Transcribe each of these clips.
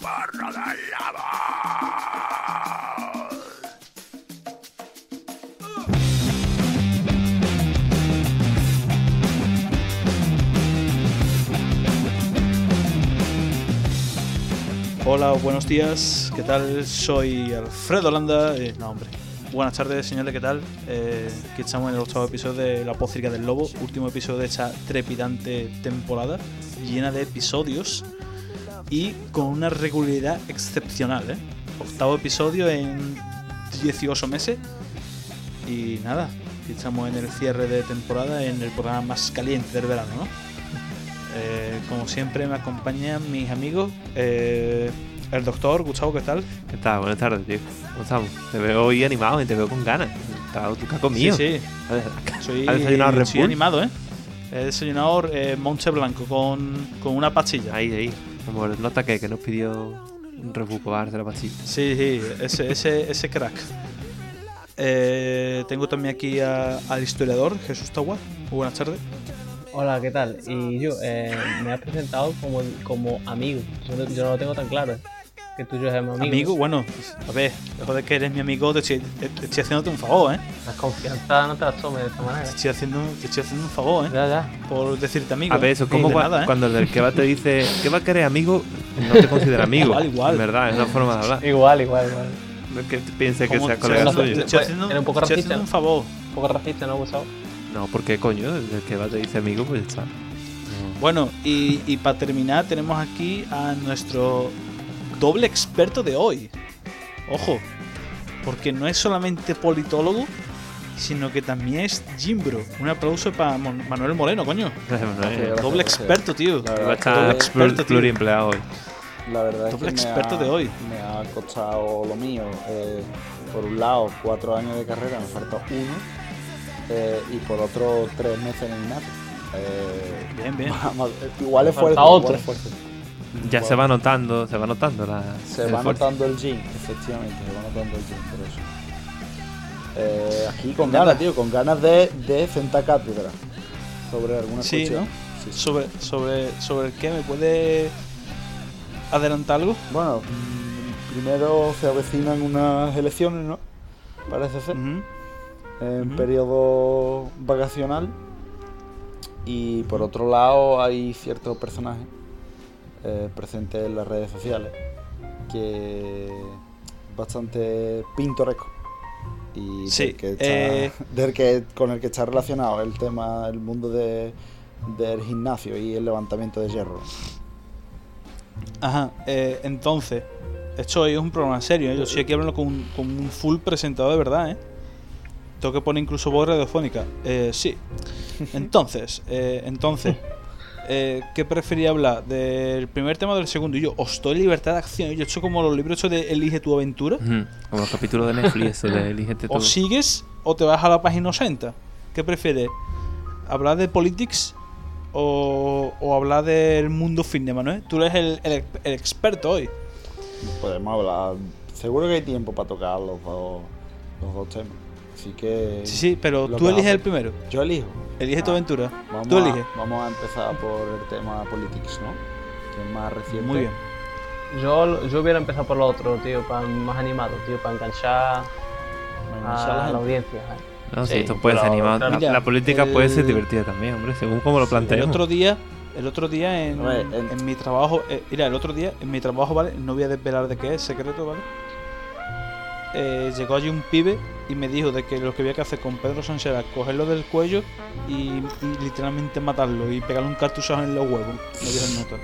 gobierno del. Hola, buenos días, ¿qué tal? Soy Alfredo Landa. eh, no, hombre. Buenas tardes, señores, ¿qué tal? Eh, aquí estamos en el octavo episodio de La Pócica del Lobo, último episodio de esta trepidante temporada, llena de episodios y con una regularidad excepcional, ¿eh? Octavo episodio en 18 meses y nada, estamos en el cierre de temporada, en el programa más caliente del verano, ¿no? Eh, como siempre me acompañan mis amigos, eh, el doctor Gustavo, ¿qué tal? ¿Qué tal? Buenas tardes, tío. ¿Cómo estamos? Te veo hoy animado y te veo con ganas. Está- ¿Tú qué has comido? Sí, sí, ¿Has soy, desayunado Red soy Bull? animado, ¿eh? He desayunado eh, Monche Blanco con, con una pastilla. Ahí, ahí. Como el nota que, que nos pidió un rebuco bar de la pastilla. Sí, sí, ese, ese, ese crack. Eh, tengo también aquí a- al historiador Jesús Tawar. Muy buenas tardes. Hola, ¿qué tal? Y yo, eh, me has presentado como, como amigo. Yo no, yo no lo tengo tan claro. Que tú y yo somos amigos. Amigo, bueno, a ver, lejos de que eres mi amigo, te estoy, te- te estoy haciéndote un favor, ¿eh? La confianza no te la tomes de esta manera. Te estoy haciendo, te estoy haciendo un favor, ¿eh? Ya, ya. Por decirte amigo. A ver, eso es Ni como de cua- nada, ¿eh? cuando el del kebab te dice ¿Qué va a querer amigo? No te considera amigo. Igual, igual. En verdad, es una forma de hablar. Igual, igual, igual. No es que piense que Como- sea te- colega no, suyo. te estoy haciendo, Era un poco racista, haciendo ¿no? un favor. Un poco racista, ¿no, Gustavo? No, porque coño, el del kebab te dice amigo, pues ya está. Bueno, y, y para terminar tenemos aquí a nuestro doble experto de hoy. Ojo, porque no es solamente politólogo, sino que también es Jimbro. Un aplauso para Mon- Manuel Moreno, coño. Doble experto, tío. La verdad, doble es experto, tío. pluriempleado hoy. la verdad es Doble que me experto ha- de hoy. Me ha costado lo mío. Eh, por un lado, cuatro años de carrera, me falta uno. eh, y por otro, tres meses en el INAP. Eh, Bien, bien. igual es fuerte. otro. Igual es fuerte. Ya se va notando, se va notando la. Se va esfuerzo. notando el gym, efectivamente, se va notando el gym, por eso. Eh, aquí con Nada. ganas, tío, con ganas de, de sentar cátedra sobre alguna Sí, cuestión. ¿no? Sí, sí. Sobre, sobre, sobre el qué, ¿me puede adelantar algo? Bueno, mm, primero se avecinan unas elecciones, ¿no? Parece ser. En periodo vacacional. Y por otro lado hay ciertos personajes eh, presentes en las redes sociales que bastante pintoresco. Y Sí, del que está- eh, del que, con el que está relacionado el tema, el mundo de, del gimnasio y el levantamiento de hierro. Ajá, eh, entonces, esto hoy es un programa serio, ¿eh? yo estoy aquí hablando con un, con un full presentador de verdad, ¿eh? Tengo que poner incluso voz radiofónica. Eh, sí. Entonces, eh, entonces, eh, ¿qué prefería hablar? ¿Del primer tema o del segundo? Y yo, os doy libertad de acción. Y yo he hecho como los libros de Elige tu aventura. Como los capítulos de Netflix, eso de tú. O sigues o te vas a la página 80. ¿Qué prefieres? ¿Hablar de politics o, o hablar del mundo fitness, Manuel? Tú eres el, el- el experto hoy. Podemos hablar. Seguro que hay tiempo para tocar los dos, los dos temas. Así que. Sí, sí, pero tú eliges el primero. Yo elijo. Elige tu Ah, aventura. Vamos Tú a, eliges. Vamos a empezar por el tema politics, ¿no? Que es más reciente. Muy bien. Yo, yo hubiera empezado por lo otro, tío, para más animado, tío, para enganchar la a la audiencia. ¿eh? No, sí, Sí, esto puede ser animado. claro. La, Mira, la política puede ser el- divertida también, hombre, según cómo lo El planteemos. otro día, el otro día en, A ver, en- en mi trabajo, eh, mira, el otro día en mi trabajo, ¿vale? No voy a desvelar de qué es, secreto, ¿vale? Eh, llegó allí un pibe y me dijo de que lo que había que hacer con Pedro Sánchez era cogerlo del cuello y, y literalmente matarlo y pegarle un cartuchazo en los huevos. Me dijo el nota.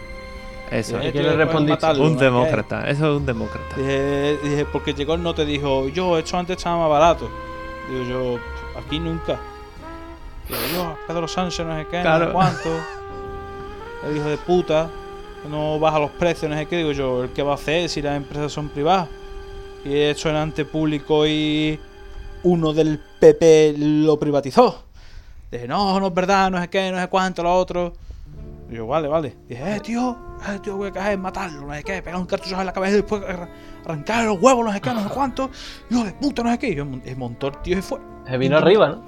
Eso, Dije, es. ¿qué "Tío, le matarlo, un ¿no? ¿Qué?". demócrata, eso es un demócrata. Dije, dije, porque llegó el nota y dijo, yo, esto antes estaba más barato. Digo yo, aquí nunca. Digo yo, Pedro Sánchez no sé qué, no sé cuánto. El hijo de puta, no baja los precios, no sé qué. Digo yo, ¿el qué va a hacer si las empresas son privadas? Y eso en ante público y uno del PP lo privatizó. Dije, no, no es verdad, no sé qué, no sé cuánto, lo otro. Y yo, vale, vale. Dije, eh, tío, eh, tío, voy a caer, matarlo, no sé qué, pegar un cartucho en la cabeza y después arran- arrancar los huevos, no sé qué, no sé cuánto. Hijo de puta, no sé qué. Y yo, el montón, tío, y fue. Se vino arriba, ¿no?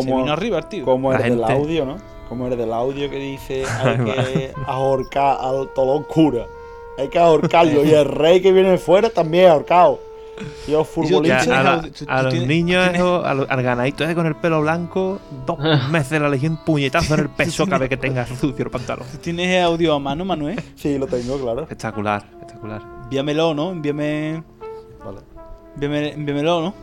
Se vino arriba, el tío. como el del audio, ¿no? Como el del audio que dice hay que ahorcar al tolón cura. Hay que ahorcarlo. y el rey que viene de fuera también ahorcado. Yo- a, la- a los tienes- niños, tienes- esos, a los- al ganadito ese con el pelo blanco, dos meses de la legión, puñetazo en el pecho cada vez que tenga sucio el pantalón. ¿Tú ¿Tienes audio a mano, Manuel? Sí, lo tengo, claro. Espectacular, espectacular. Envíamelo, ¿no? Envíame, Vale. envíame- envíamelo, ¿no?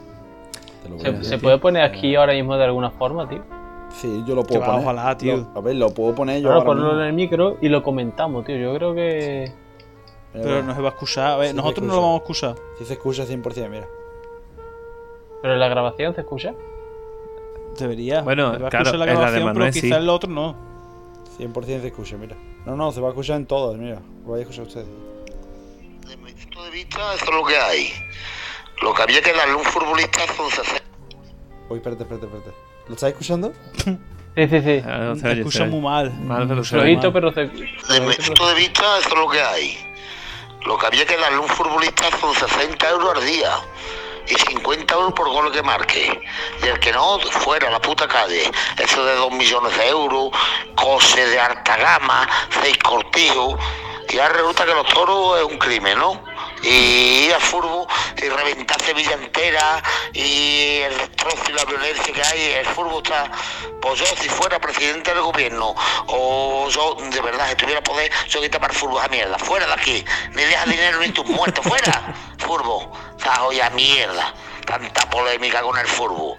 Te lo voy a ¿Se, puede poner aquí ahora mismo de alguna forma, tío? Sí, yo lo puedo poner. ojalá, tío. Lo- a ver, lo puedo poner yo. Claro, ahora ponlo mismo. en el micro y lo comentamos, tío. Yo creo que. Pero mira. no se va a excusar. A ver, Sí nosotros no lo vamos a excusar. Sí se escucha 100%, mira. Pero en la grabación se escucha. Debería. Bueno, Se va a claro, excusar la en la de grabación, Manuel pero sí. quizás el otro no. 100% se escucha, mira. No, no, se va a escuchar en todas, mira. Lo vais a escuchar ustedes. Desde mi punto de vista, eso es lo que hay. Lo que había que darle a un futbolista son 60 Uy, espérate, espérate, espérate. ¿Lo estáis escuchando? Sí, sí, sí. Ah, no se escucha muy mal. Mal, se. Flojito, mal. pero se. Desde mi punto de vista, eso es lo que hay. Lo que había que darle a un futbolista son 60 euros al día. Y 50 euros por gol que marque. Y el que no, fuera la puta calle. Eso de 2 millones de euros, cose de alta gama, 6 cortijos. Y ahora resulta que los toros es un crimen, ¿no? Y ir al fútbol y reventar Sevilla entera y el destrozo y la violencia que hay. El fútbol está. Pues yo, si fuera presidente del gobierno o yo de verdad si tuviera poder, yo quitaba el fútbol a mierda. Fuera de aquí. Ni deja dinero ni tus muertos. Fuera. Fútbol. O sea, a mierda. Tanta polémica con el fútbol.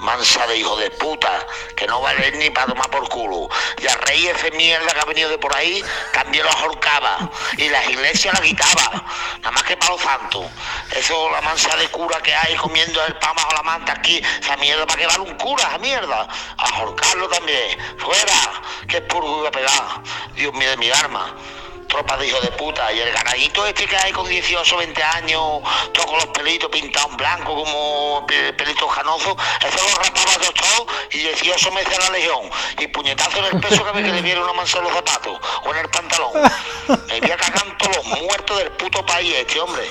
Mansa de hijo de puta, que no vale ni para tomar por culo. Y a rey ese mierda que ha venido de por ahí, también lo ahorcaba. Y las iglesias la quitaba. Nada más que para los santos. Eso, la mansa de cura que hay comiendo el pan bajo la manta aquí, esa mierda, ¿para qué vale un cura esa mierda? A ahorcarlo también. Fuera, que purgo iba a pegar. Dios mío de mi arma tropa de hijos de puta. Y el ganadito este que hay con 18 20 años, todo con los pelitos pintados en blanco como pe- pelitos canosos, eso lo rapaba yo todo y 18 meses a la legión. Y puñetazo en el peso cada vez que le viera una mancha en los zapatos o en el pantalón. Me voy a cagar todos los muertos del puto país este, hombre.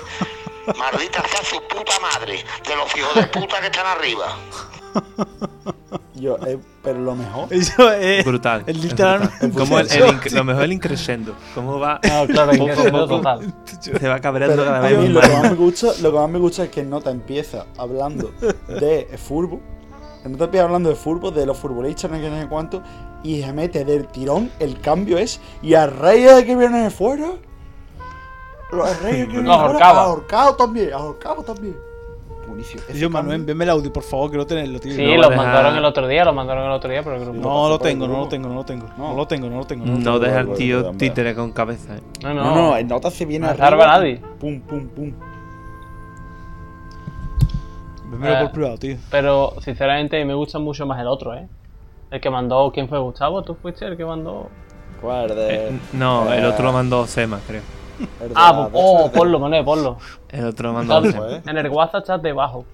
Maldita sea su puta madre, de los hijos de puta que están arriba. Yo, eh, pero lo mejor. Eso es. Brutal. El es literal. brutal. Como el, el inc- lo mejor el increscendo. Cómo va. No, claro, poco total. Se va cabreando Pero cada vez más. lo que más me gusta, lo que más me gusta es que Nota empieza hablando de fútbol. Nota empieza hablando de fútbol, de los futbolistas, no sé no cuánto, y se mete del tirón. El cambio es. Y a Reyes que viene de fuera. Los Reyes que vienen de ahorcaba. Ahorcado también, ahorcado también. Buenísimo. Ese Yo, Manuel, envíame el audio, por favor, quiero tenerlo, tío. Sí, No, lo deja- mandaron el otro día, lo mandaron el otro día por el grupo. No lo tengo, no lo tengo, no lo tengo. No No. lo tengo, no lo tengo. no lo No tengo. deja al tío títere con cabeza. eh. No, No, no, no, el Nota se viene No arriba. nadie. Pum, pum, pum. Envíamelo Eh, por privado, tío. Pero sinceramente me gusta mucho más el otro, ¿eh? El que mandó, ¿quién fue Gustavo? ¿Tú fuiste el que mandó? ¿Cuál? De, Eh, no, el eh, otro lo mandó Sema, creo. De Ah, pues, de oh, de- ponlo, Manuel, ponlo. El otro Sema. pues. En el WhatsApp estás debajo.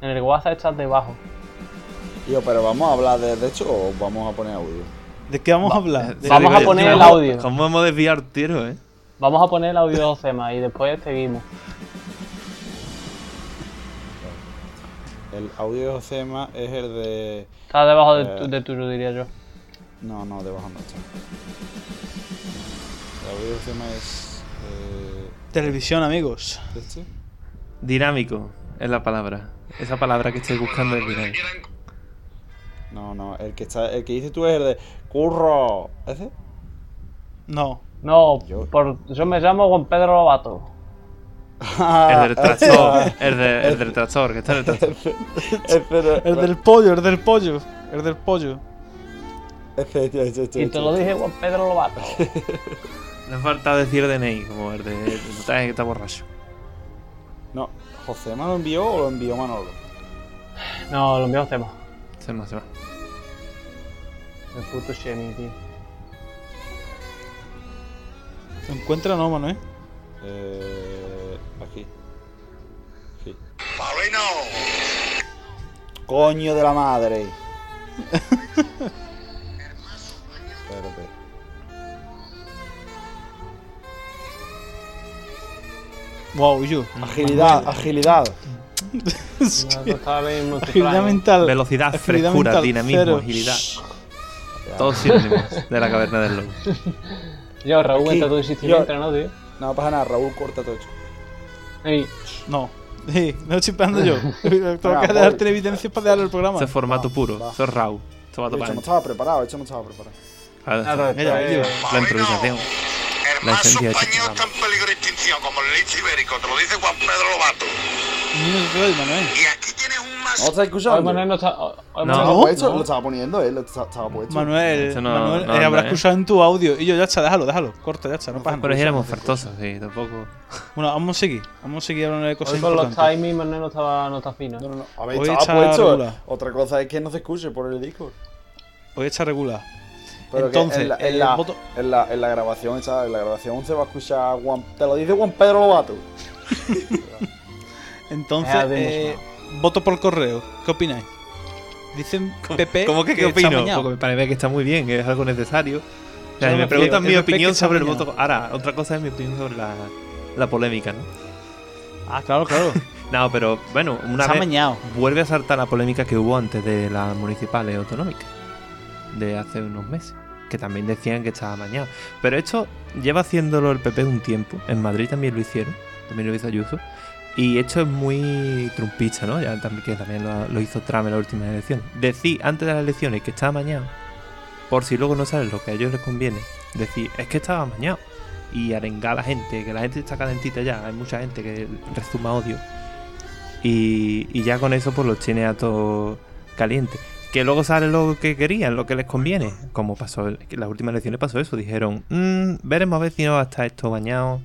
En el WhatsApp estás debajo. Tío, pero vamos a hablar de, de hecho o vamos a poner audio. ¿De qué vamos a hablar? De- Vamos a poner ¿cómo- el audio. ¿Cómo hemos desviado el tiro, eh? Vamos a poner el audio de Josema y después seguimos. El audio de Josema es el de. Está debajo de, Eh. tu, de tuyo, diría yo. No, no, debajo no está. El audio de Josema es. Televisión, amigos. ¿Este? Dinámico es la palabra. Esa palabra que estoy buscando es dinámico. No, no, el que está, el que dices tú es el de Curro. ¿Ese? No. No, Yo- por, yo me llamo Juan Pedro Lobato. El del tractor. El, de- el del tractor, que está en el tractor. El del pollo, el del pollo. El del pollo. Y te lo dije Juan Pedro Lobato. Le falta decir DNI, como el de. El que está borracho. No, ¿Josema lo envió o lo envió Manolo? No, lo envió Josema. Sema, Sema. El puto Shemi, tío. ¿Se encuentra no, Manuel? Eh, aquí. Sí. Paulino, Coño de la madre. Wow, yo. Agilidad, agilidad. No, eso estaba bien muy Agilidad mental. Velocidad, Agilidad frescura, mental, dinamismo, cero. agilidad. Todos sinónimos de la caverna del lobo. Yo, Raúl, Aquí, entre tu yo- insistimiento, ¿no, tío? No pasa nada, Raúl corta todo. Ey, No. Sí, no estoy esperando yo. Tengo que dejar voy. televidencias para darle el programa. Eso es formato puro. va. Eso es RAW. Esto va a De hecho, no estaba preparado, de hecho, no estaba preparado. claro, Mira, es- La improvisación. La esencia de español está en peligro de extinción, como el lince ibérico, te lo dice Juan Pedro Lobato. No Manuel. Y aquí tienes un ¿No mazo. lo estás escuchando? Manuel no está. hoy No. Manuel- ¿Estaba puesto? No. Lo estaba poniendo él, lo estaba, estaba puesto. Manuel, no- Manuel no eh, habrá ¿eh? escuchado en tu audio. Y yo, ya está, déjalo, déjalo. Corta, ya está, no pasa Pero nada. si éramos fartosos, sí, tampoco. Bueno, vamos a seguir. Vamos a seguir hablando de cosas Hoy con los timings Manuel no, estaba, no está fino. No, no, no. Estaba echa puesto. regula. Otra cosa es que no se escuche por el disco. Hoy está regular. Pero Entonces, en la, en, la, voto- en, la, en la grabación, ¿sabes? En la grabación se va a escuchar Juan, te lo dice Juan Pedro Lobato. Entonces, eh, voto por correo. ¿Qué opináis? Dicen PP. ¿Cómo que qué opino? Porque me parece que está muy bien, es algo necesario. O sea, Yo me preguntan mi opinión sobre el voto. Ahora, otra cosa es mi opinión sobre la, la polémica, ¿no? Ah, claro, claro. No, pero bueno, una vez vuelve a saltar la polémica que hubo antes de las municipales autonómicas de hace unos meses, que también decían que estaba amañado. Pero esto lleva haciéndolo el PP un tiempo. En Madrid también lo hicieron, también lo hizo Ayuso. Y esto es muy trumpista, ¿no? Ya también, que también lo, hizo Trump en la última elección. Decir antes de las elecciones que estaba amañado, por si luego no sale lo que a ellos les conviene, decir, es que estaba amañado. Y arengar a la gente, que la gente está calentita ya, hay mucha gente que rezuma odio. Y, y ya con eso pues los tiene a todos calientes. Que luego sale lo que querían, lo que les conviene. Como pasó, en las últimas elecciones pasó eso. Dijeron, "Mm, veremos a ver si no va a estar esto bañado.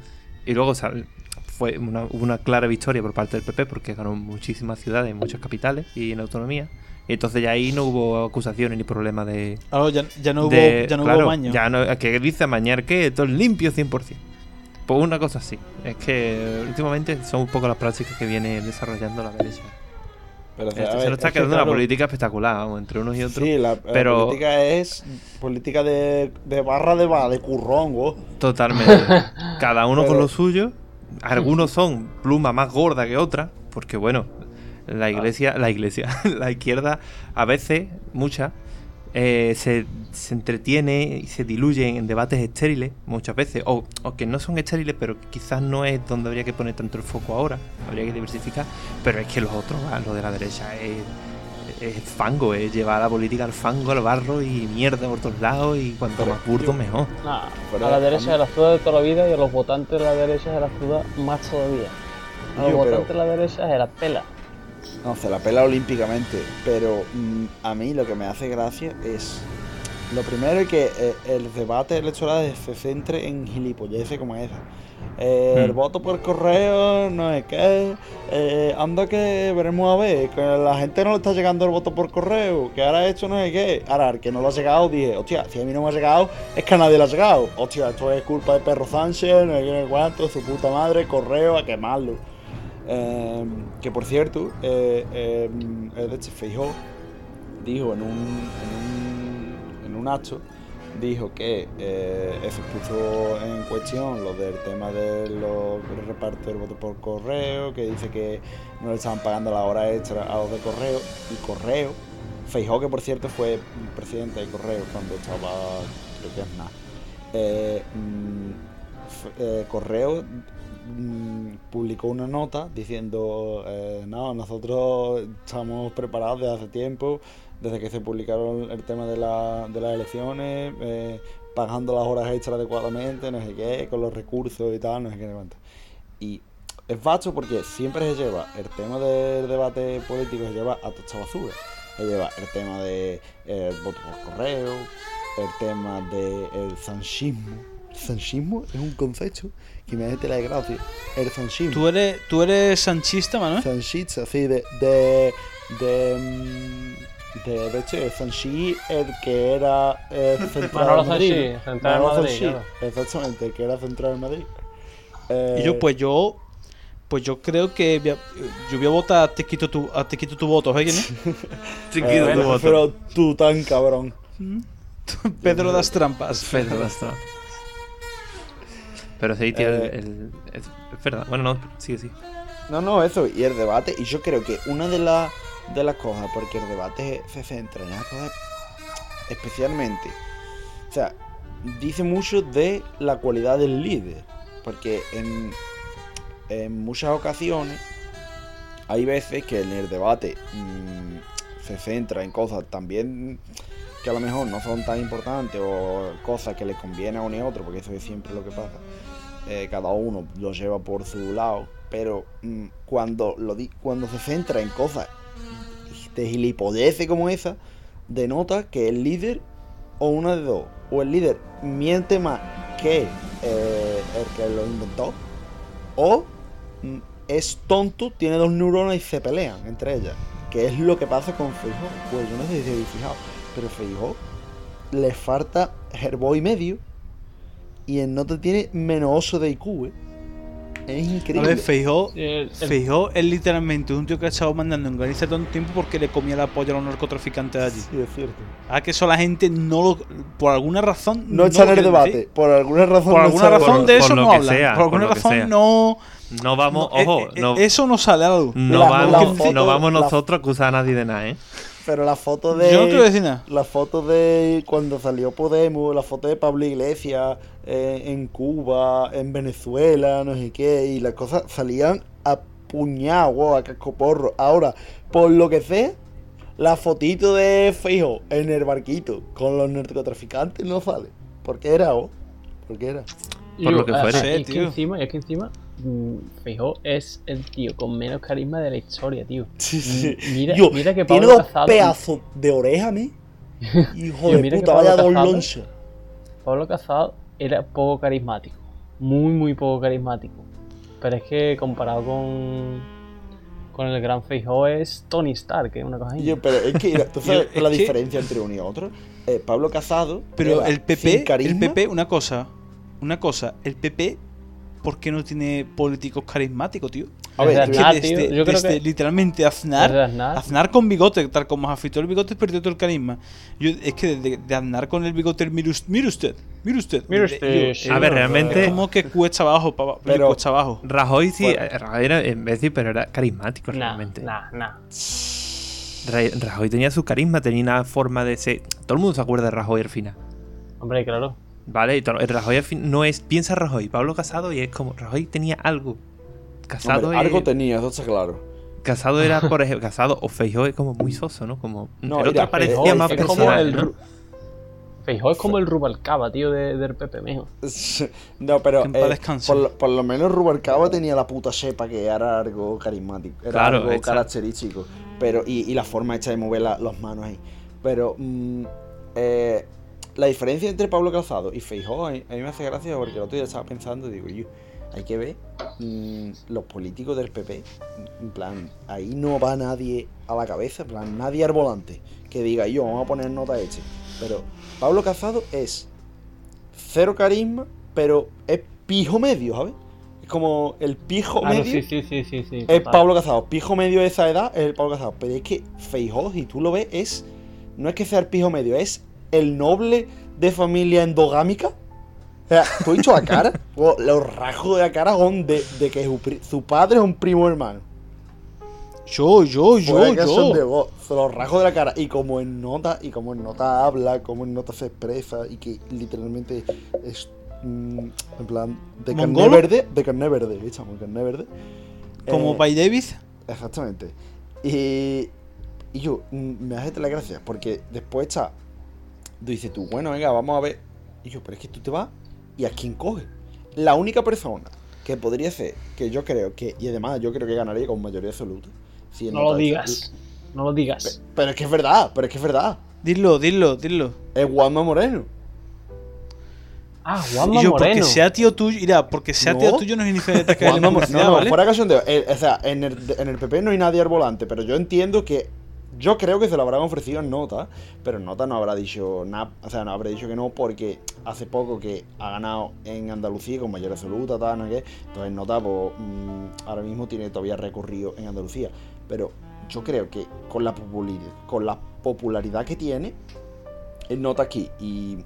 Y luego sal- fue una, clara victoria por parte del PP porque ganó muchísimas ciudades, muchas capitales y en autonomía. Y entonces ya ahí no hubo acusaciones ni problemas de... Ya, ya no hubo, de- ya no claro, hubo maño. Ya no, que dice amañar que todo es limpio 100%. Pues una cosa así. Es que últimamente son un poco las prácticas que viene desarrollando la derecha. Pero, Esto a se nos está es que, quedando una claro, política espectacular, vamos, entre unos y otros. Sí, la, la pero- política es política de, de barra de, ba- de currón, vos. Totalmente. Cada uno con lo suyo. Algunos son pluma más gorda que otra, porque bueno, la iglesia, la iglesia, la izquierda a veces, muchas, eh, se, se entretiene y se diluye en debates estériles, muchas veces, o, o que no son estériles, pero quizás no es donde habría que poner tanto el foco ahora, habría que diversificar, pero es que los otros, ah, lo de la derecha es, es fango, es llevar la política al fango, al barro y mierda por todos lados y cuanto Pero más burdo yo- mejor. Nah, a la derecha de la ciudad de toda la vida y a los votantes de la derecha de la ciudad más todavía. A los pero- votantes de la derecha se la pela. No, se la pela olímpicamente. Pero mm, a mí lo que me hace gracia es. Lo primero es que eh, el debate electoral se centre en gilipolleces como esa. Eh, El Hmm. voto por correo, no es qué. Eh, anda que veremos a ver. Que la gente no le está llegando el voto por correo. Que ahora esto no es qué. Ahora, al que no lo ha llegado, dije, hostia, si a mí no me ha llegado, es que a nadie le ha llegado. Hostia, esto es culpa de Perro Sánchez, no sé cuánto, su puta madre, correo, a quemarlo. Eh, que por cierto, eh, eh, el de este Feijó dijo en un, en un, acto, dijo que eh, puso en cuestión lo del tema de los reparto del voto por correo, que dice que no le estaban pagando la hora extra a los de correo, y correo, Feijó que por cierto fue presidente de correo cuando estaba, creo que es nada. Eh, mm, eh, correo mm, publicó una nota diciendo eh, no nosotros estamos preparados desde hace tiempo desde que se publicaron el tema de, la- de las elecciones eh, pagando las horas extras adecuadamente no sé qué con los recursos y tal no sé qué y es vasto porque siempre se lleva el tema del debate político se lleva a toda basura. Se lleva el tema de eh, voto por correo el tema del sanchismo. El sanchismo es un concepto que me hace la desgracia el sanchismo ¿Tú eres, ¿Tú eres sanchista, Manuel? Sanchista, así de. de. de. mm, de, de hecho, el Sanchi, el que era eh, central Manolo de Madrid. Sanchi, central de Manolo Madrid, Sanchi, claro. Exactamente, el que era central de Madrid. Eh, Y yo, pues yo. Pues yo creo que voy a- yo voy a votar a te quito tu, a te quito tu voto, ¿sabes quién es? Chiquito eh, tu voto. Pero tú tan cabrón. Pedro das Trampas. Pedro Bastón. Pero sí, tío, el- Eh. el- es, es verdad. Bueno, no, sí, sí. No, no, eso, y el debate, y yo creo que una de, las de las cosas, porque el debate se centra en las cosas especialmente, o sea, dice mucho de la cualidad del líder. Porque en, en muchas ocasiones hay veces que en el debate mm, se centra en cosas también que a lo mejor no son tan importantes o cosas que les conviene a uno y a otro, porque eso es siempre lo que pasa. Eh, cada uno lo lleva por su lado, pero mm, cuando, lo di- cuando se centra en cosas de gilipollece como esa, denota que el líder, o una de dos, o el líder miente más que eh, el que lo inventó, o mm, es tonto, tiene dos neuronas y se pelean entre ellas. Que es lo que pasa con Feijóo. Pues yo no sé si habéis fijado, pero Feijóo le falta herbo y medio y en nota tiene menos oso de IQ, ¿eh? Es A increíble. ver, Feijó, El- el- Feijó es literalmente un tío que ha estado mandando en Galicia todo el tiempo porque le comía la polla a los narcotraficantes de allí. Sí, es cierto. Ah, que eso la gente no lo. Por alguna razón. No echan lo el debate. decir. Por alguna razón. Por no alguna el razón Por- de por eso no hablan. sea, por alguna razón sea. no. No vamos, no, eh, ojo, eh, no, Eso no sale a la luz. no, La- vamos, la no vamos la- nosotros a acusar a nadie de nada, ¿eh? Pero la foto de. Yo no quiero decir nada. La foto de cuando salió Podemos, la foto de Pablo Iglesias eh, en Cuba, en Venezuela, no sé qué, y las cosas salían a puñado, a cascoporro. Ahora, por lo que sé, la fotito de Feijo en el barquito con los narcotraficantes no sale. ¿Por qué era, o? ¿Por qué era? Por lo que ah, fuere. ah, Sí, es que encima, es que encima, mm, Feijóo es el tío con menos carisma de la historia, tío. Sí, sí. Mm, Mira, Yo, mira que tiene Pablo dos Casado. pedazos de oreja, ¿me? Hijo Yo, de puta, Pablo vaya don loncho. Pablo Casado era poco carismático. Muy, muy poco carismático. Pero es que comparado con. Con el gran Feijóo es Tony Stark, que es una cosa así. Yo, pero es que, mira, ¿tú sabes Yo- la que- diferencia entre uno y otro? Eh, Pablo Casado. Pero el PP, carisma. el PP, una cosa, una cosa, el PP, ¿por qué no tiene políticos carismáticos, tío? A ver, Desde te voy Que a- Aznar, tío, desde, yo creo desde que- literalmente Aznar, Desde Aznar. Aznar con bigote, tal como se afeitó el bigote, perdió todo el carisma. Yo, es que de, de Aznar con el bigote, mire usted, mire usted. Mire de- usted, yo- sí. A ver, es realmente como que cuesta abajo, pa- Pero- cuesta abajo. Rajoy sí, Bueno. eh, Rajoy era imbécil, pero era carismático Nah, realmente. nah, nah. Ra- Rajoy tenía su carisma, tenía una forma de ser. Todo el mundo se acuerda de Rajoy al final. Hombre, claro. ¿Vale? Y Rajoy al fin no es. Piensa Rajoy, Pablo Casado, y es como. Rajoy tenía algo. Casado, Hombre, es- algo tenía, eso está claro. Casado era, por ejemplo, Casado o Feijóo es como muy soso, ¿no? Como. No, el otro mira, parecía más es como Feijóo es como el Rubalcaba, tío, de, del Pepe Mejo. No, pero eh, por, lo- por lo menos Rubalcaba tenía la puta sepa que era algo carismático, era Claro, algo exacto. característico. Pero, y, y la forma hecha de mover la- las manos ahí. Pero mm, eh, la diferencia entre Pablo Calzado y Feijóo a mí, me hace gracia porque el otro día estaba pensando, digo yo, hay que ver mm, los políticos del PP. En plan, ahí no va nadie a la cabeza, en plan, nadie al volante que diga yo, vamos a poner nota este. Pero Pablo Casado es cero carisma, pero es pijo medio, ¿sabes? Es como el pijo Ah, medio. sí, sí, sí. Es total. Pablo Casado. Pijo medio de esa edad es el Pablo Casado. Pero es que Feijóo, si tú lo ves, es. No es que sea el pijo medio, es el noble de familia endogámica. O sea, tú has dicho la cara. los rasgos de la cara son de, de que su, padre es un primo hermano. Yo, yo, yo, de yo. los rasgos de la cara. Y como en nota, y como en nota habla, como en nota se expresa, y que literalmente es. mm, en plan, de carne ¿Mongolo? verde, de carne verde. Como carne verde. Como Eh, By Davis. Exactamente. Y, y yo, mm, me hace la gracia, porque después está. Dices tú, bueno, venga, vamos a ver. Y yo, pero es que tú te vas y a quién coge. La única persona que podría ser, que yo creo que, y además yo creo que ganaría con mayoría absoluta. si No lo digas. No lo digas. Pero es que es verdad, pero es que es verdad. Dilo, dilo, dilo. Es Juanma Moreno. Ah, Y Juanma yo, Moreno. porque sea tío tuyo, mira, porque sea No. tío tuyo no significa que Juanma no, no, ¿vale? fuera cachondeo. Eh, o sea, en el, en el PP no hay nadie al volante, pero yo entiendo que. Yo creo que se lo habrán ofrecido en nota, pero nota no habrá dicho nada. O sea, no habrá dicho que no porque hace poco que ha ganado en Andalucía con mayor absoluta, tal, no qué. Entonces, nota, pues, mm, ahora mismo tiene todavía recorrido en Andalucía. Pero yo creo que con la popularidad, que tiene, nota aquí y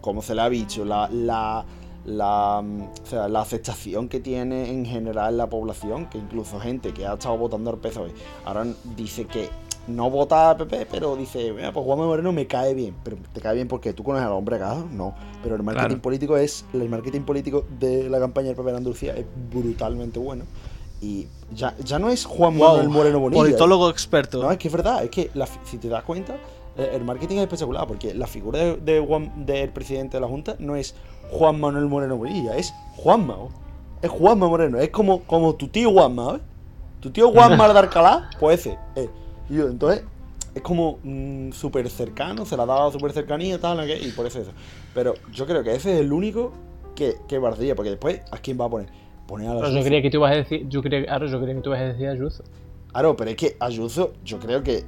como se le ha dicho, la, mm, la aceptación que tiene en general la población, que incluso gente que ha estado votando al PSOE, ahora dice que no vota a PP, pero dice, "Mira, pues Juanma Moreno me cae bien. Pero te cae bien porque tú conoces al hombre acaso, no. Pero el marketing Claro. político es, el marketing político de la campaña del PP en Andalucía es brutalmente bueno. Y ya, ya no es Juan Wow, Manuel Moreno Bonilla. politólogo experto. No, es que es verdad, es que la si te das cuenta, eh, el marketing es espectacular, porque la figura de, de Juan- del presidente de la Junta no es Juan Manuel Moreno Bonilla, es Juanma. Es Juanma Moreno, es como, como tu tío Juanma, ¿sabes? Tu tío Juanma de Alcalá, pues ese. eh. Y yo, entonces, es como mm, súper cercano, se la ha dado súper cercanía y tal, ¿no? y por eso eso. Pero yo creo que ese es el único que, que valdría, porque después, ¿a quién va a poner? Poner a la Pero yo creía que tú ibas a decir, yo creía, claro, yo creía que tú ibas a decir Ayuso. Claro, pero es que Ayuso, yo creo que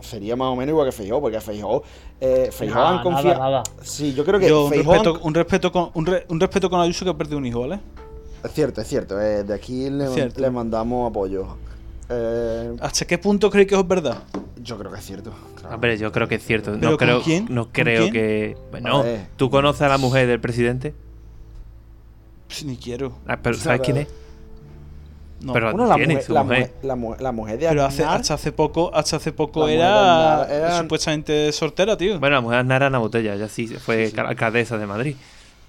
sería más o menos igual que Feijóo, porque Feijóo, eh, Feijóo Nada, han confiado. nada, nada. Sí, yo creo que Yo un han- respeto, un respeto con un, re- un respeto con Ayuso que ha perdido un hijo, ¿vale? Es cierto, es cierto. eh, de aquí le, Cierto. le mandamos apoyo. Eh, ¿Hasta qué punto creéis que es verdad? yo creo que es cierto. claro. Hombre, yo creo que es cierto. ¿Pero No con creo, quién? no ¿Con creo quién? que. Bueno. ¿tú conoces a la mujer del presidente? Pues ni quiero. Ah, pero ¿sabes quién es? No. Pero Bueno, la mujer, su la, mujer. la, mu- la mujer de Pero hace, Aznar, hasta hace poco, hasta hace poco de era, Aznar era- supuestamente soltera, tío. Bueno, la mujer Aznar era una botella, ya sí fue Sí, sí. alcaldesa de Madrid.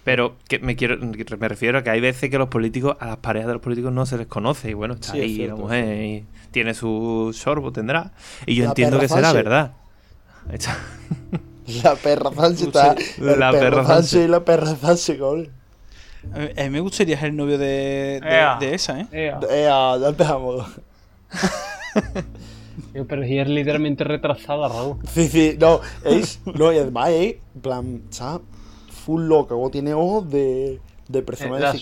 Pero que me quiero me refiero a que hay veces que los políticos, a las parejas de los políticos no se les conoce. Y bueno, está Sí, es ahí cierto, la mujer y tiene su sorbo, tendrá. Y yo La entiendo que será verdad. Está- la perra Sánchez está. La perra Sánchez y la perra Sánchez, coño. A mí- me gustaría ser el novio de, de, Ea. de esa, ¿eh? Ea. Eh, ya empezamos. Tío, Pero si es literalmente retrasada, Raúl. Sí, sí, no, es. No, y además es. En plan, está full loca, o tiene ojos de. De persona Eh.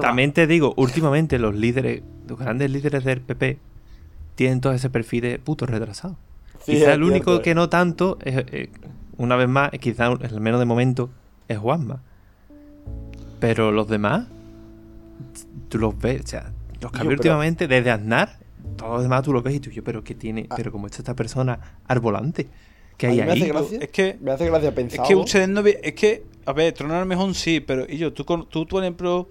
También te digo, últimamente los líderes, los grandes líderes del PP, tienen todo ese perfil de puto retrasado. Sí, quizá es el único cierto. que no tanto, es, eh, una vez más, quizá al menos de momento, es Juanma. Pero los demás, tú los ves, o sea, los cambios pero- últimamente, desde Aznar, todos los demás tú los ves y tú, yo, pero que tiene, Ah. pero como está esta persona al volante, que hay mí me hace ahí. gracia. Es que, Me hace gracia es pensar. que ustedes no vi- Es que, a ver, Tronar mejor sí, pero y yo, tú, con- tú, por ejemplo,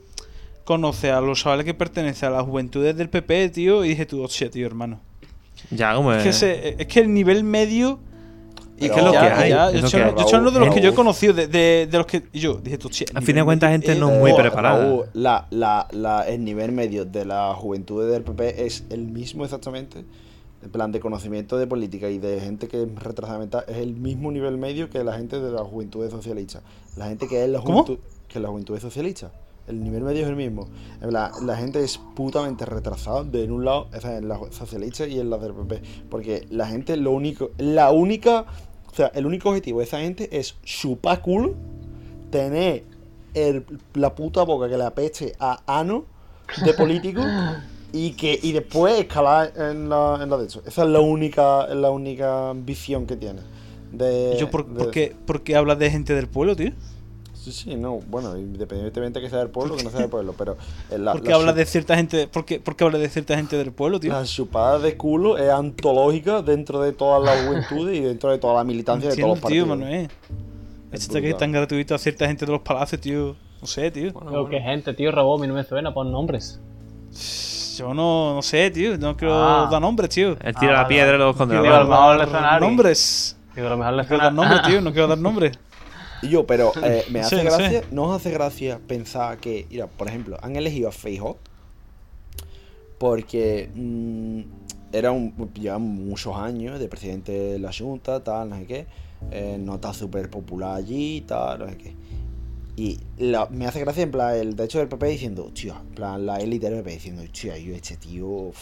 conoces a los chavales que pertenecen a las juventudes del PP, tío, y dije tú, hostia, tío, hermano. Ya, como Es que, ese- es que el nivel medio. Y que es lo que hay. yo es lo estoy que hay. yo estoy hablando de los que yo he conocido, de, de, de los que. y yo dije tú, Al fin de cuentas, gente no es- muy preparada. Raúl, la, la, la- el nivel medio de la juventud del PP es el mismo exactamente. En plan de conocimiento de política y de gente que es retrasada mental es el mismo nivel medio que la gente de la juventud socialista. La gente que es la juventud que la juventud socialista. El nivel medio es el mismo. La gente es putamente retrasada de en un lado, o sea, en la socialista y en la del PP. Porque la gente lo único, la única, o sea, el único objetivo de esa gente es chupar culo tener el- la puta boca que le apeste a ano de político y que y después escalar en la, en la de eso. Esa es la única, es la única visión que tiene. De, yo, ¿por, de- por qué, por qué hablas de gente del pueblo, tío? Sí, sí, no, bueno, independientemente que sea del pueblo o que no sea del pueblo, pero eh, la, ¿Por qué la hablas de cierta gente, por qué, por qué hablas de cierta gente del pueblo, tío? la chupada de culo es antológica dentro de todas las juventudes y dentro de toda la militancia de todos los Entiendo, partidos. tío, Manuel. Es Este que es tan gratuito a cierta gente de los palacios, tío. No sé, tío. Pero qué gente, tío, mí no me suena, pon nombres. Yo no, no sé, tío. No quiero Ah. dar nombres, tío. Él tira Ah, la vale, piedra y luego esconde la mano. alguien. nombres. Digo, a lo mejor le No quiero dar nombres, tío. No quiero dar nombres. Y yo, pero eh, me No hace no gracia, ¿no os hace gracia pensar que, mira, por ejemplo, han elegido a Feijóo porque mm, era un, lleva muchos años de presidente de la Junta, tal, no sé qué, eh, no está súper popular allí, tal, no sé qué. Y me hace gracia, en plan, el de hecho del PP diciendo, tío, en plan, la élite del PP diciendo, tío, yo, este tío,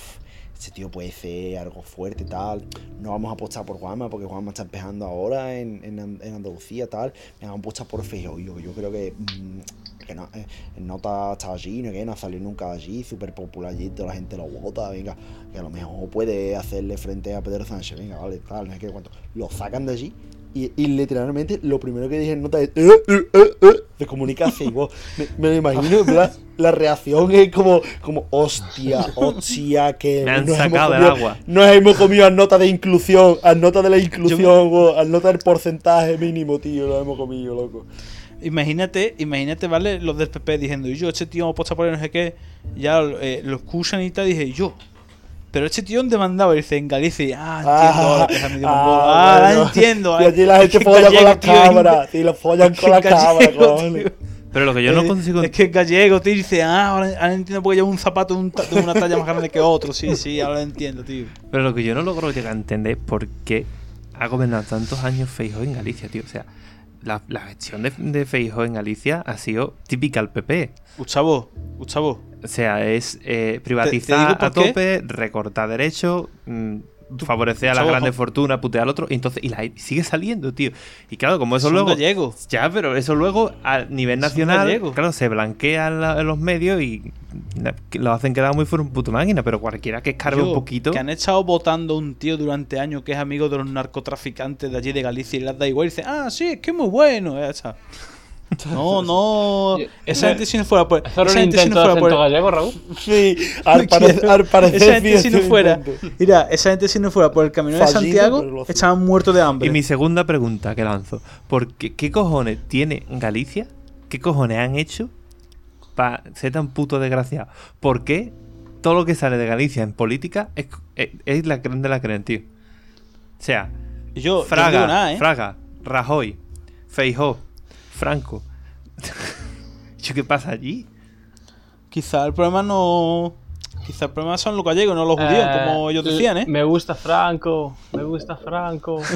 este tío puede ser algo fuerte, tal. No vamos a apostar por Juanma porque Juanma está empezando ahora en, en, An- en Andalucía, tal. Me vamos a apostar por Feijóo. Yo, yo creo que, mm, que no, eh, no está, allí, no, que no ha salido nunca allí, súper popular allí, toda la gente lo vota, venga, que a lo mejor puede hacerle frente a Pedro Sánchez, venga, vale, tal, no sé qué, cuánto. Lo sacan de allí y, y literalmente lo primero que dije en nota es "Eh, eh, eh, eh", de comunicación. vos, me, me lo imagino, la reacción es como, como hostia, hostia, que Me han nos hemos sacado del comido- agua. Nos hemos comido a nota de inclusión, a nota de la inclusión, vos, a nota del porcentaje mínimo, tío, lo hemos comido, loco. Imagínate, imagínate, ¿vale? Los del PP diciendo, y yo, este tío me apuesta por él, no sé qué. Ya eh, lo escuchan y tal, dije, y yo. Pero este tío donde mandaba, dice en Galicia, ah, Ah, entiendo ahora que ah. Ah, ahora bueno. entiendo. Y allí la gente folla con la cámara. Y lo follan con la cámara. Pero lo que yo no Eh, consigo. Es que es gallego, tío, dice, ah, ahora, ahora entiendo porque lleva un zapato de, un ta- de una talla más grande que otro. Sí, sí, ahora lo entiendo, tío. Pero lo que yo no logro llegar a entender es por qué ha gobernado tantos años Feijóo en Galicia, tío. O sea, la, la gestión de, de Feijóo en Galicia ha sido típica al PP. Gustavo, Gustavo, O sea, es eh, privatizar a tope, recortar derechos, mm, favorecer a las Chavo, grandes jo- fortunas, putear al otro, y entonces, y la y sigue saliendo, tío. Y claro, como eso son luego. gallegos. Ya, pero eso luego a nivel nacional, claro, se blanquea en, la- en los medios y lo hacen quedar muy fuera un puto máquina, pero cualquiera que escarbe un poquito. Que han estado votando un tío durante años que es amigo de los narcotraficantes de allí de Galicia y les da igual. Y dice, ah, sí, es que es muy bueno. ya está. No, no. Esa gente si no fuera por. ¿Eso era esa gente si no fuera por. acento gallego, Raúl? Sí, al, No pare- quiero. al parecer. Esa gente si no sí, fuera. Mira, esa gente si no fuera por el camino de Santiago, estaban muertos de hambre. Y mi segunda pregunta que lanzo, ¿por qué, qué cojones tiene Galicia? ¿Qué cojones han hecho para ser tan puto desgraciado? ¿Por qué todo lo que sale de Galicia en política es, es, es la creen de la creen, tío? O sea, yo, yo no Fraga, nada, ¿eh? Fraga, Rajoy, Feijó, Franco. ¿Yo qué pasa allí? Quizá el problema no. Quizá el problema son los gallegos, no los judíos, Eh, como ellos decían, ¿eh? Me gusta Franco, me gusta Franco.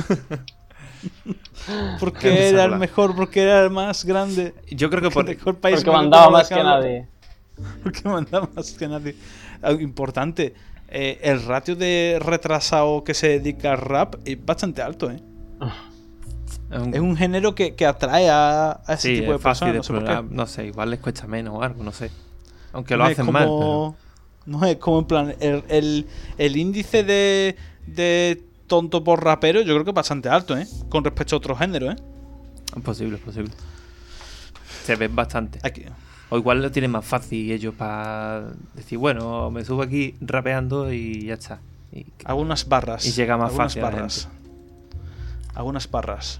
Porque era el mejor, porque era el más grande. Yo creo que el por, mejor país Porque mandaba más que nadie. Porque mandaba más que nadie. Algo importante. eh, el ratio de retrasado que se dedica al rap es bastante alto, ¿eh? Es un género que, que atrae a, a ese sí, tipo de es fácil personas. de No sé no sé, igual les cuesta menos o algo, no sé. Aunque lo No hacen como- mal. pero- No es como en plan. El, el- el índice de, de tonto por rapero, yo creo que es bastante alto, ¿eh? Con respecto a otros géneros, ¿eh? Es posible, es posible. Se ven bastante. Aquí. O igual lo tienen más fácil ellos para decir, bueno, me subo aquí rapeando y ya está. Y Algunas barras. Y llega más algunas fácil barras. Algunas barras.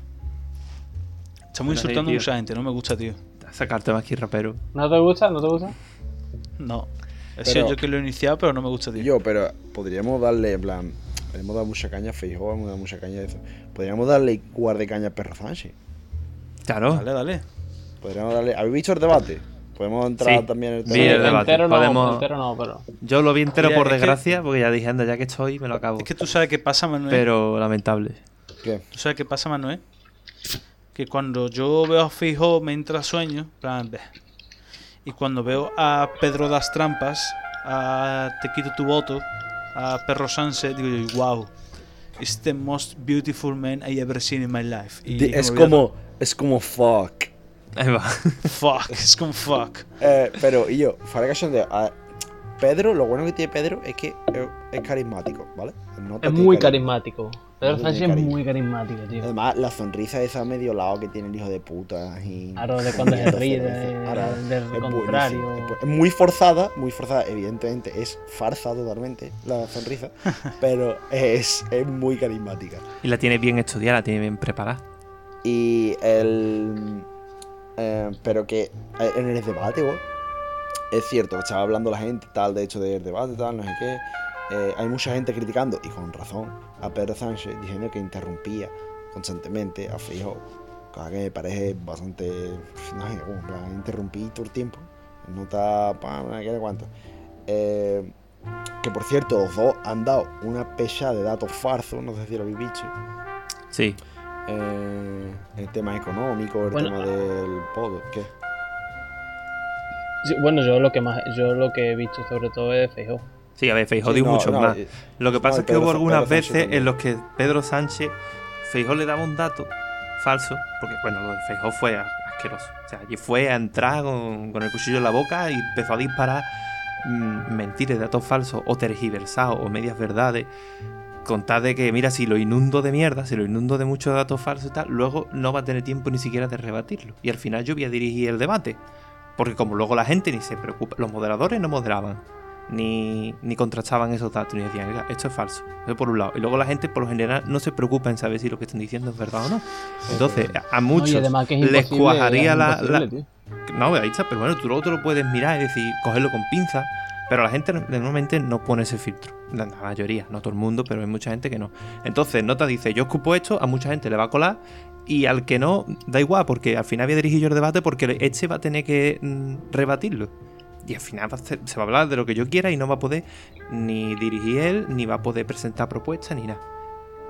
Estamos sí, insultando a mucha gente, no me gusta, tío. sacarte más aquí rapero. ¿No te gusta? ¿No te gusta? No. He sido yo que lo he iniciado, pero no me gusta, tío. Yo, pero podríamos darle, en plan, hemos dado mucha caña a Feijóo, hemos dado mucha caña a eso. Podríamos darle igual de caña a Perro Sánchez. Claro. Dale, dale. Podríamos darle. ¿Habéis visto el debate? Podemos entrar Sí, también en el tema. el debate. entero no, Podemos- entero no, pero... Yo lo vi entero Mira, por que- desgracia, porque ya dije, anda, ya que estoy, me lo acabo. Es que tú sabes qué pasa, Manuel. Pero lamentable. ¿Qué? ¿Tú sabes qué pasa, Manuel? Que cuando yo veo a Fijo me entra sueño, plan. Y cuando veo a Pedro das Trampas, a Te quito tu voto, a Perro Sánchez, digo yo, wow. It's the most beautiful man I ever seen in my life. Y me es como. Es como fuck. Ahí va. todo. Fuck, es como fuck. Eh, pero, y yo, fuera de cachondeo, a Pedro, lo bueno que tiene Pedro es que es, es carismático, ¿vale? Es muy carismático. Pedro Sánchez es muy carismático, tío. Además, la sonrisa esa medio lado que tiene el hijo de puta. Y, Claro, de cuando se ríe, cerveza. de- Ahora, del contrario. Es, es muy forzada, muy forzada, evidentemente. Es farsa totalmente la sonrisa, pero es, es muy carismática. Y la tiene bien estudiada, la tiene bien preparada. Y el. eh, pero que eh, en el debate, güey, es cierto, estaba hablando la gente, tal, de hecho, del debate, tal, no sé qué. Eh, hay mucha gente criticando, y con razón, a Pedro Sánchez diciendo que interrumpía constantemente a Fijo. Cosa que me parece bastante. No sé, como plan, interrumpí todo el tiempo. No está. Qué, cuánto. Eh, que por cierto, los dos han dado una pecha de datos falsos, no sé si lo habéis visto. Sí. Eh, el tema económico, el Bueno, tema del podo, ¿qué? Sí, bueno, yo lo que más, yo lo que he visto sobre todo es Feijóo. Sí, a ver, Feijóo Sí, digo no, mucho no, más. eh, Lo que pasa no, es que Pedro hubo algunas Pedro veces en los que Pedro Sánchez, Feijóo le daba un dato falso, porque bueno, lo de Feijóo fue asqueroso. O sea, allí fue a entrar con, con el cuchillo en la boca y empezó a disparar mm, mentiras, datos falsos, o tergiversados, o medias verdades. Contar de que, mira, si lo inundo de mierda, si lo inundo de muchos datos falsos y tal, luego no va a tener tiempo ni siquiera de rebatirlo. Y al final yo voy a dirigir el debate. Porque como luego la gente ni se preocupa, los moderadores no moderaban, ni, ni contrastaban esos datos, ni decían, mira, esto es falso. Eso por un lado. Y luego la gente por lo general no se preocupa en saber si lo que están diciendo es verdad o no. Entonces, a- muchos les cuajaría la, la-. No, ahí está, pero bueno, tú luego te lo puedes mirar y decir, cogerlo con pinzas. Pero la gente normalmente no pone ese filtro. La, la mayoría, no todo el mundo, pero hay mucha gente que no. Entonces, Nota dice, yo escupo esto, a mucha gente le va a colar, y al que no, da igual, porque al final voy a dirigir yo el debate, porque este va a tener que mm, rebatirlo. Y al final va a ser- se va a hablar de lo que yo quiera y no va a poder ni dirigir él, ni va a poder presentar propuestas, ni nada.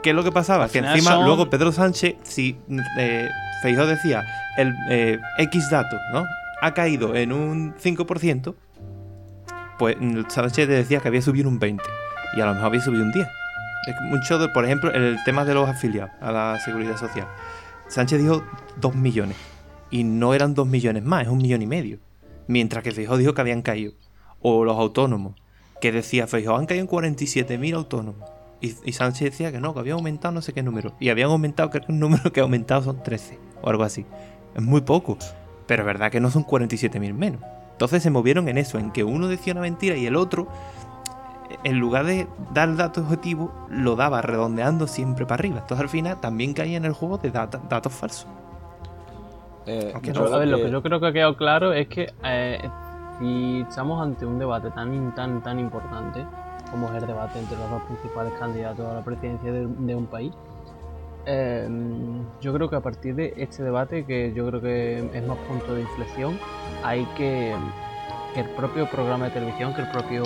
¿Qué es lo que pasaba? Al que encima son- luego Pedro Sánchez, si eh, Feijóo decía el eh, X dato, ¿no? Ha caído en un 5%, pues Sánchez decía que había subido un 20 y a lo mejor había subido un 10. Es que mucho, de- por ejemplo, el tema de los afiliados a la seguridad social. Sánchez dijo 2 millones y no eran 2 millones más, es un millón y medio. Mientras que Feijóo dijo que habían caído. O los autónomos, que decía Feijóo, han caído en 47.000 autónomos. Y, y Sánchez decía que no, que había aumentado no sé qué número. Y habían aumentado, creo que el número que ha aumentado son 13 o algo así. Es muy poco. Pero es verdad que no son 47.000 menos. Entonces se movieron en eso, en que uno decía una mentira y el otro, en lugar de dar el dato objetivo, lo daba redondeando siempre para arriba. Entonces al final también caía en el juego de datos falsos. Eh, yo no, a ver, lo que- que yo creo que ha quedado claro es que eh, si estamos ante un debate tan, tan, tan importante como es el debate entre los dos principales candidatos a la presidencia de, de un país, eh, yo creo que a partir de este debate, que yo creo que es más punto de inflexión, hay que que el propio programa de televisión, que el propio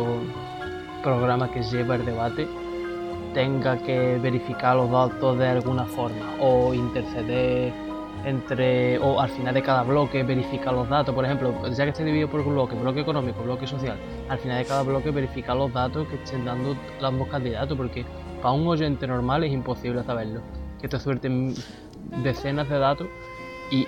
programa que lleva el debate tenga que verificar los datos de alguna forma o interceder entre o al final de cada bloque verificar los datos. Por ejemplo ya que esté dividido por bloque bloque económico bloque social al final de cada bloque verificar los datos que estén dando ambos candidatos porque para un oyente normal es imposible saberlo. Que te suelten decenas de datos y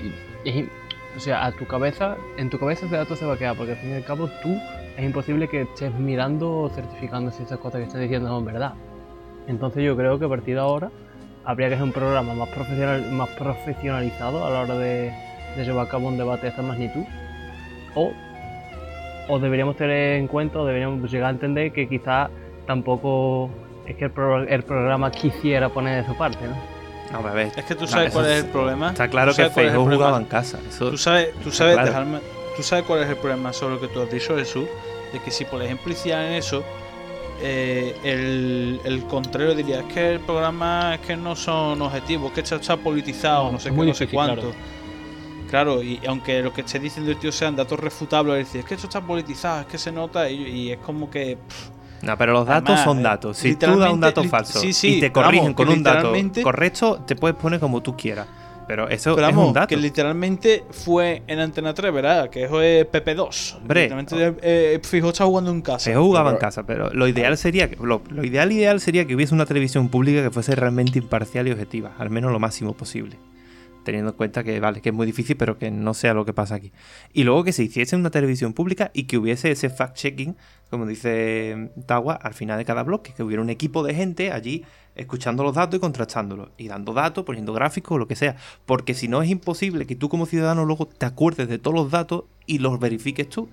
o sea a tu cabeza en tu cabeza ese dato se va a quedar porque al fin y al cabo tú es imposible que estés mirando o certificando si esas cosas que están diciendo son verdad. Entonces yo creo que a partir de ahora habría que hacer un programa más profesional, más profesionalizado a la hora de, de llevar a cabo un debate de esta magnitud. O, o deberíamos tener en cuenta, o deberíamos llegar a entender que quizás tampoco es que el, pro- el programa quisiera poner de su parte, ¿no? No, a ver, Es que tú No, sabes eso cuál es es- el problema. está claro que problema. jugaba en casa. Eso, Tú sabes, tú sabes, claro. dejarme- tú sabes cuál es el problema sobre lo que tú has dicho, Jesús, de que si por ejemplo hicieran eso, eh, el, el contrario diría, es que el programa es que no son objetivos, que esto está politizado, no, No, sé qué, no sé cuánto. Claro. y aunque lo que esté diciendo el tío sean datos refutables, es decir, es que esto está politizado, es que se nota, y, y es como que... pff, No, pero los datos Además, son datos. Si tú das un dato falso sí, sí, y te corrigen vamos, con un dato correcto, te puedes poner como tú quieras. Pero eso Pero es vamos, un dato. que literalmente fue en Antena 3, ¿verdad? Que eso es PP2. Hombre. Literalmente, eh, fijo, está jugando en casa. Se jugaba en casa, pero lo ideal sería que, lo, lo ideal ideal sería que hubiese una televisión pública que fuese realmente imparcial y objetiva, al menos lo máximo posible. Teniendo en cuenta que vale, que es muy difícil, pero que no sea lo que pasa aquí. Y luego que se hiciese una televisión pública y que hubiese ese fact-checking, como dice Tawa, al final de cada bloque, que hubiera un equipo de gente allí escuchando los datos y contrastándolos, y dando datos, poniendo gráficos lo que sea. Porque si no es imposible que tú como ciudadano luego te acuerdes de todos los datos y los verifiques tú.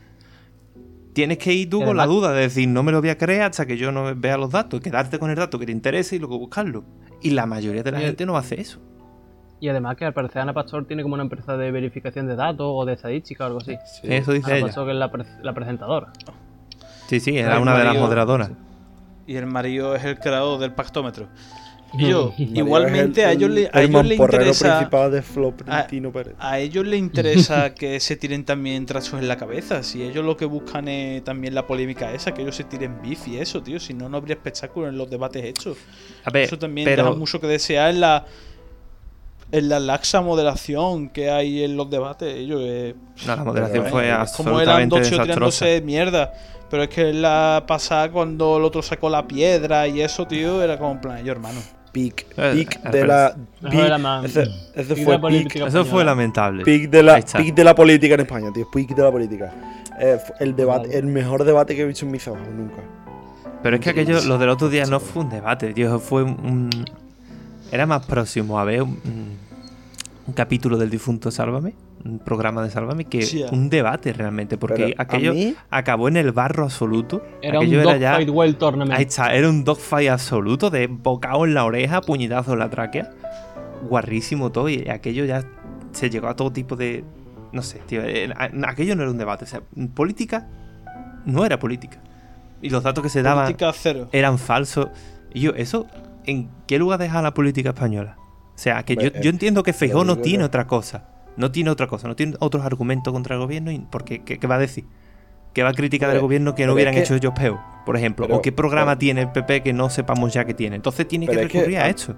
Tienes que ir tú con la duda de decir, no me lo voy a creer hasta que yo no vea los datos, quedarte con el dato que te interese y luego buscarlo. Y la mayoría de la gente no hace eso. Y además que al parecer Ana Pastor tiene como una empresa de verificación de datos o de estadística o algo así. Sí. Eso dice Ana ella. Pastor que es la, pre- la presentadora. Sí, sí, era el una de las moderadoras. Y el marido es el creador del pactómetro. Y yo, igualmente a el- ellos, le, a el ellos le interesa. principal de Florentino Pérez. A ellos le interesa que se tiren también trazos en la cabeza. Si ellos lo que buscan es también la polémica esa, que ellos se tiren beef y eso, tío. Si no, no habría espectáculo en los debates hechos. A ver, Eso también pero deja mucho que desear en la en la laxa moderación que hay en los debates. Ellos, eh, no, la moderación fue eh, como eran absolutamente dos tirándose mierda. Pero es que la pasada cuando el otro sacó la piedra y eso, tío, era como en plan, yo hermano. Pic, Eh, pic de la. Eso fue la política pic, Eso fue lamentable. pic de la, pic de la política en España, tío. Pic de la política. Eh, el debate, el mejor debate que he visto en mis ojos nunca. Pero es que aquello, lo del otro día no fue un debate, tío, fue un... Era más próximo a ver un, un capítulo del difunto Sálvame, un programa de Sálvame, que Sí, un debate realmente, porque Pero aquello mí- acabó en el barro absoluto. Era un aquello Dogfight World Tournament. Ahí está, era un dogfight absoluto, de bocado en la oreja, puñetazo en la tráquea. Guarrísimo todo, y aquello ya se llegó a todo tipo de... No sé, tío, aquello no era un debate, o sea, política no era política. y los datos que se daban cero. eran falsos. Y yo, ¿eso en qué lugar deja la política española? O sea, que yo, yo eh, entiendo que te lo Feijóo no tiene otra cosa. No tiene otra cosa, no tiene otros argumentos contra el gobierno. Y, porque, ¿qué, qué va a decir? ¿Qué va a criticar del gobierno que no es hubieran que- hecho ellos peor? Por ejemplo. pero- ¿O qué programa pero- tiene el PP que no sepamos ya que tiene? Entonces tiene que Pero es que- recurrir a esto.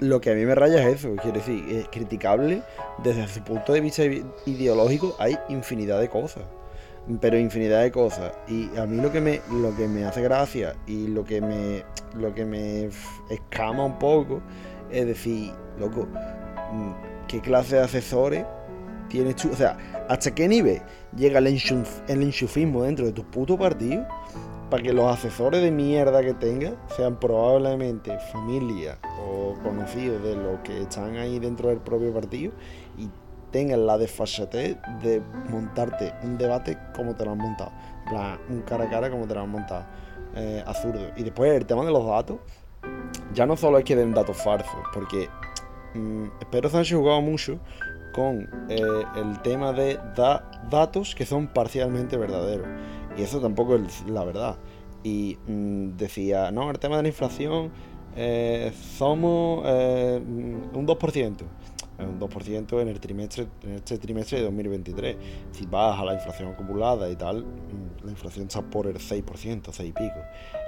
Lo que a mí me raya es eso, quiero decir, es criticable desde su punto de vista ideológico, hay infinidad de cosas. Pero infinidad de cosas. Y a mí lo que me, lo que me hace gracia y lo que me, lo que me escama un poco es decir, loco, mm, ¿qué clase de asesores tienes tú? O sea, ¿hasta qué nivel llega el, enchuf- el enchufismo dentro de tu puto partido para que los asesores de mierda que tengas sean probablemente familia o conocidos de los que están ahí dentro del propio partido y tengan la desfachatez de montarte un debate como te lo han montado. Un cara a cara como te lo han montado. Eh, absurdo. Y después el tema de los datos, ya no solo es que den datos falsos, porque mm, Pedro Sánchez jugaba mucho con eh, el tema de da- datos que son parcialmente verdaderos. Y eso tampoco es la verdad. Y mm, decía, no, el tema de la inflación eh, somos eh, mm, un 2%. Un 2% en el trimestre, en este trimestre de 2023. Si vas a la inflación acumulada y tal, mm, la inflación está por el 6%, 6 y pico.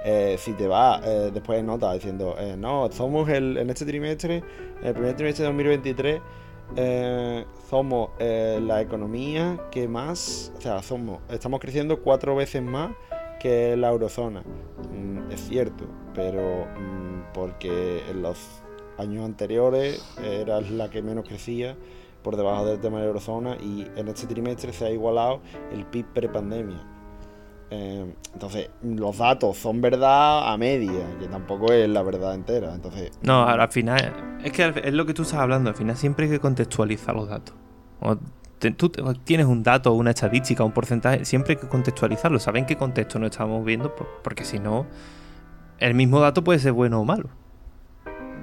Eh, si te vas eh, después de nota diciendo, eh, no, somos el, en este trimestre, el primer trimestre de 2023, eh, somos la economía que más, o sea, somos, estamos creciendo cuatro veces más que la eurozona. Mm, es cierto, pero mm, porque en los años anteriores era la que menos crecía por debajo del tema de la eurozona y en este trimestre se ha igualado el PIB prepandemia. Eh, entonces, los datos son verdad a media, que tampoco es la verdad entera. Entonces, No, al al final, es que es lo que tú estás hablando, al final siempre hay que contextualizar los datos. O tú tienes un dato, una estadística, un porcentaje, siempre hay que contextualizarlo. ¿Saben qué contexto no estamos viendo? Por- Porque si no, el mismo dato puede ser bueno o malo.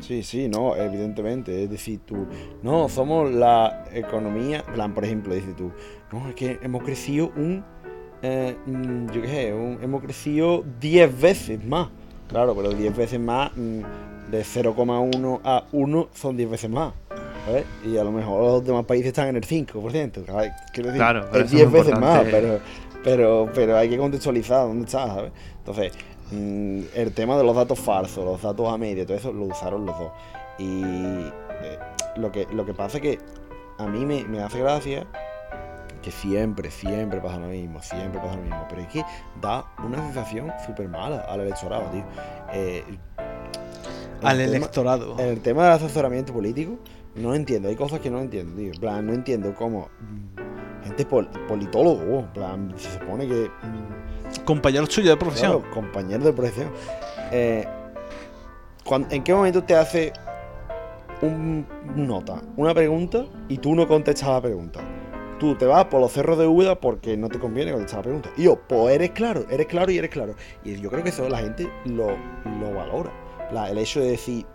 Sí, sí, no, evidentemente. Es decir, tú, no, somos la economía, plan, por ejemplo, dices tú, no, es que hemos crecido un, eh, mm, yo qué sé, un- hemos crecido 10 veces más. Claro, pero 10 veces más, mm, de 0,1 a 1 son 10 veces más. ¿sabes? Y a lo mejor los demás países están en el 5%. ¿sabes? Quiero decir, Claro, es eso es 10 veces más, pero, pero, pero hay que contextualizar dónde está, ¿sabes? Entonces, mm, el tema de los datos falsos, los datos a media, todo eso lo usaron los dos. Y eh, lo, que, lo que pasa es que a mí me, me hace gracia que siempre, siempre pasa lo mismo, siempre pasa lo mismo. Pero es que da una sensación súper mala al electorado, tío. Eh, el Al tema- electorado. en el tema del asesoramiento político, no entiendo, hay cosas que no entiendo, tío. En plan, no entiendo cómo gente pol- politólogo, plan, se supone que mm, Compañero suyo de profesión. Claro, compañero de profesión. Eh, ¿En qué momento te hace un nota, una pregunta y tú no contestas la pregunta? Tú te vas por los cerros de Úbeda porque no te conviene contestar la pregunta. Y yo, pues eres claro, eres claro y eres claro. Y yo creo que eso la gente lo, lo valora. El hecho de decir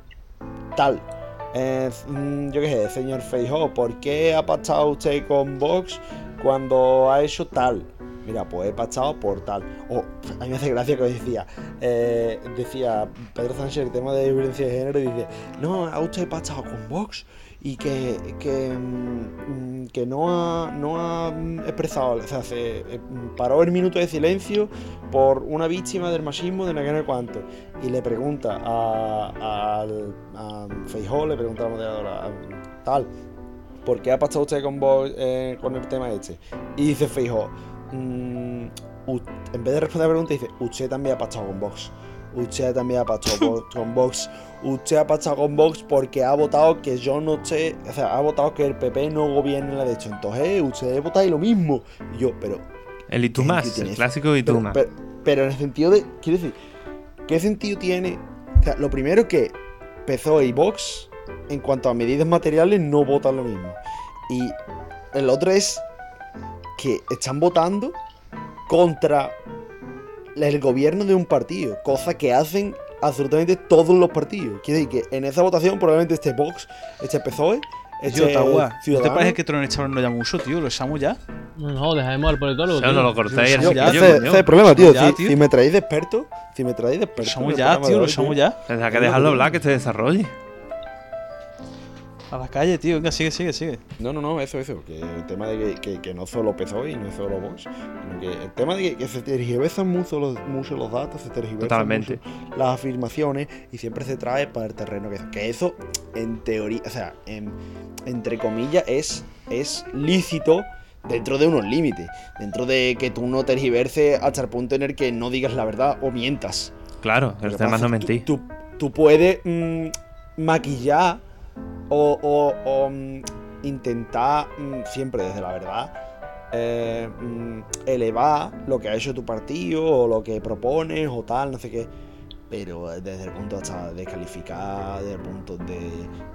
tal. eh, mm, yo qué sé, señor Feijóo, ¿por qué ha pactado usted con Vox cuando ha hecho tal? Mira, pues he pactado por tal. O a mí me hace gracia que decía, eh, decía Pedro Sánchez el tema de violencia de género y dice, no, ha usted pactado con Vox y que, que, mm, que no ha, no ha expresado, o sea, se eh, paró el minuto de silencio por una víctima del machismo de no sé cuánto. Y le pregunta a, al- a Feijóo, le pregunta a la moderadora, a- tal, ¿por qué ha pactado usted con Vox eh, con el tema este? Y dice Feijóo, mm, en vez de responder la pregunta, dice, usted también ha pactado con Vox. Usted también ha pactado con Vox. Usted ha pactado con Vox porque ha votado que yo no sé, o sea, ha votado que el PP no gobierne la derecha. Entonces, ustedes votáis lo mismo. Y yo, pero El y tú ¿Qué más, sentido tiene el clásico y tú pero, más. pero- pero en el sentido de. Quiero decir, ¿qué sentido tiene? O sea, lo primero que PSOE y Vox, en cuanto a medidas materiales, no votan lo mismo. Y el otro es que están votando contra el gobierno de un partido, cosa que hacen absolutamente todos los partidos. Quiere decir que en esa votación probablemente esté Vox, este PSOE, Tío, este ¿No te parece que Tron Echable no llama mucho, tío? ¿Lo echamos ya? No, no, dejemos al politólogo. O sea, no tío. lo cortáis ese, es el problema, tío. Ya, si, tío. si me traéis de experto, si me traéis de experto. En el ya, tío, lo somos ya. Tendrá que dejarlo hablar, que se desarrolle. A la calle, tío. Venga, sigue, sigue, sigue. No, no, no, eso, eso. Que el tema de que, que, que no solo PSOE y no es solo Vox, sino que el tema de que, que se tergiversan mucho los, mucho los datos, se tergiversan Totalmente. mucho las afirmaciones y siempre se trae para el terreno que, que eso, en teoría, o sea, en- entre comillas, es, es lícito dentro de unos límites. Dentro de que tú no tergiverses hasta el punto en el que no digas la verdad o mientas. Claro, el tema no mentir. Tú, tú- tú puedes mm, maquillar o, o- o, mm, intentar mm, siempre desde la verdad eh, mm, elevar lo que ha hecho tu partido o lo que propones o tal, no sé qué. Pero desde el punto hasta descalificar, desde el punto de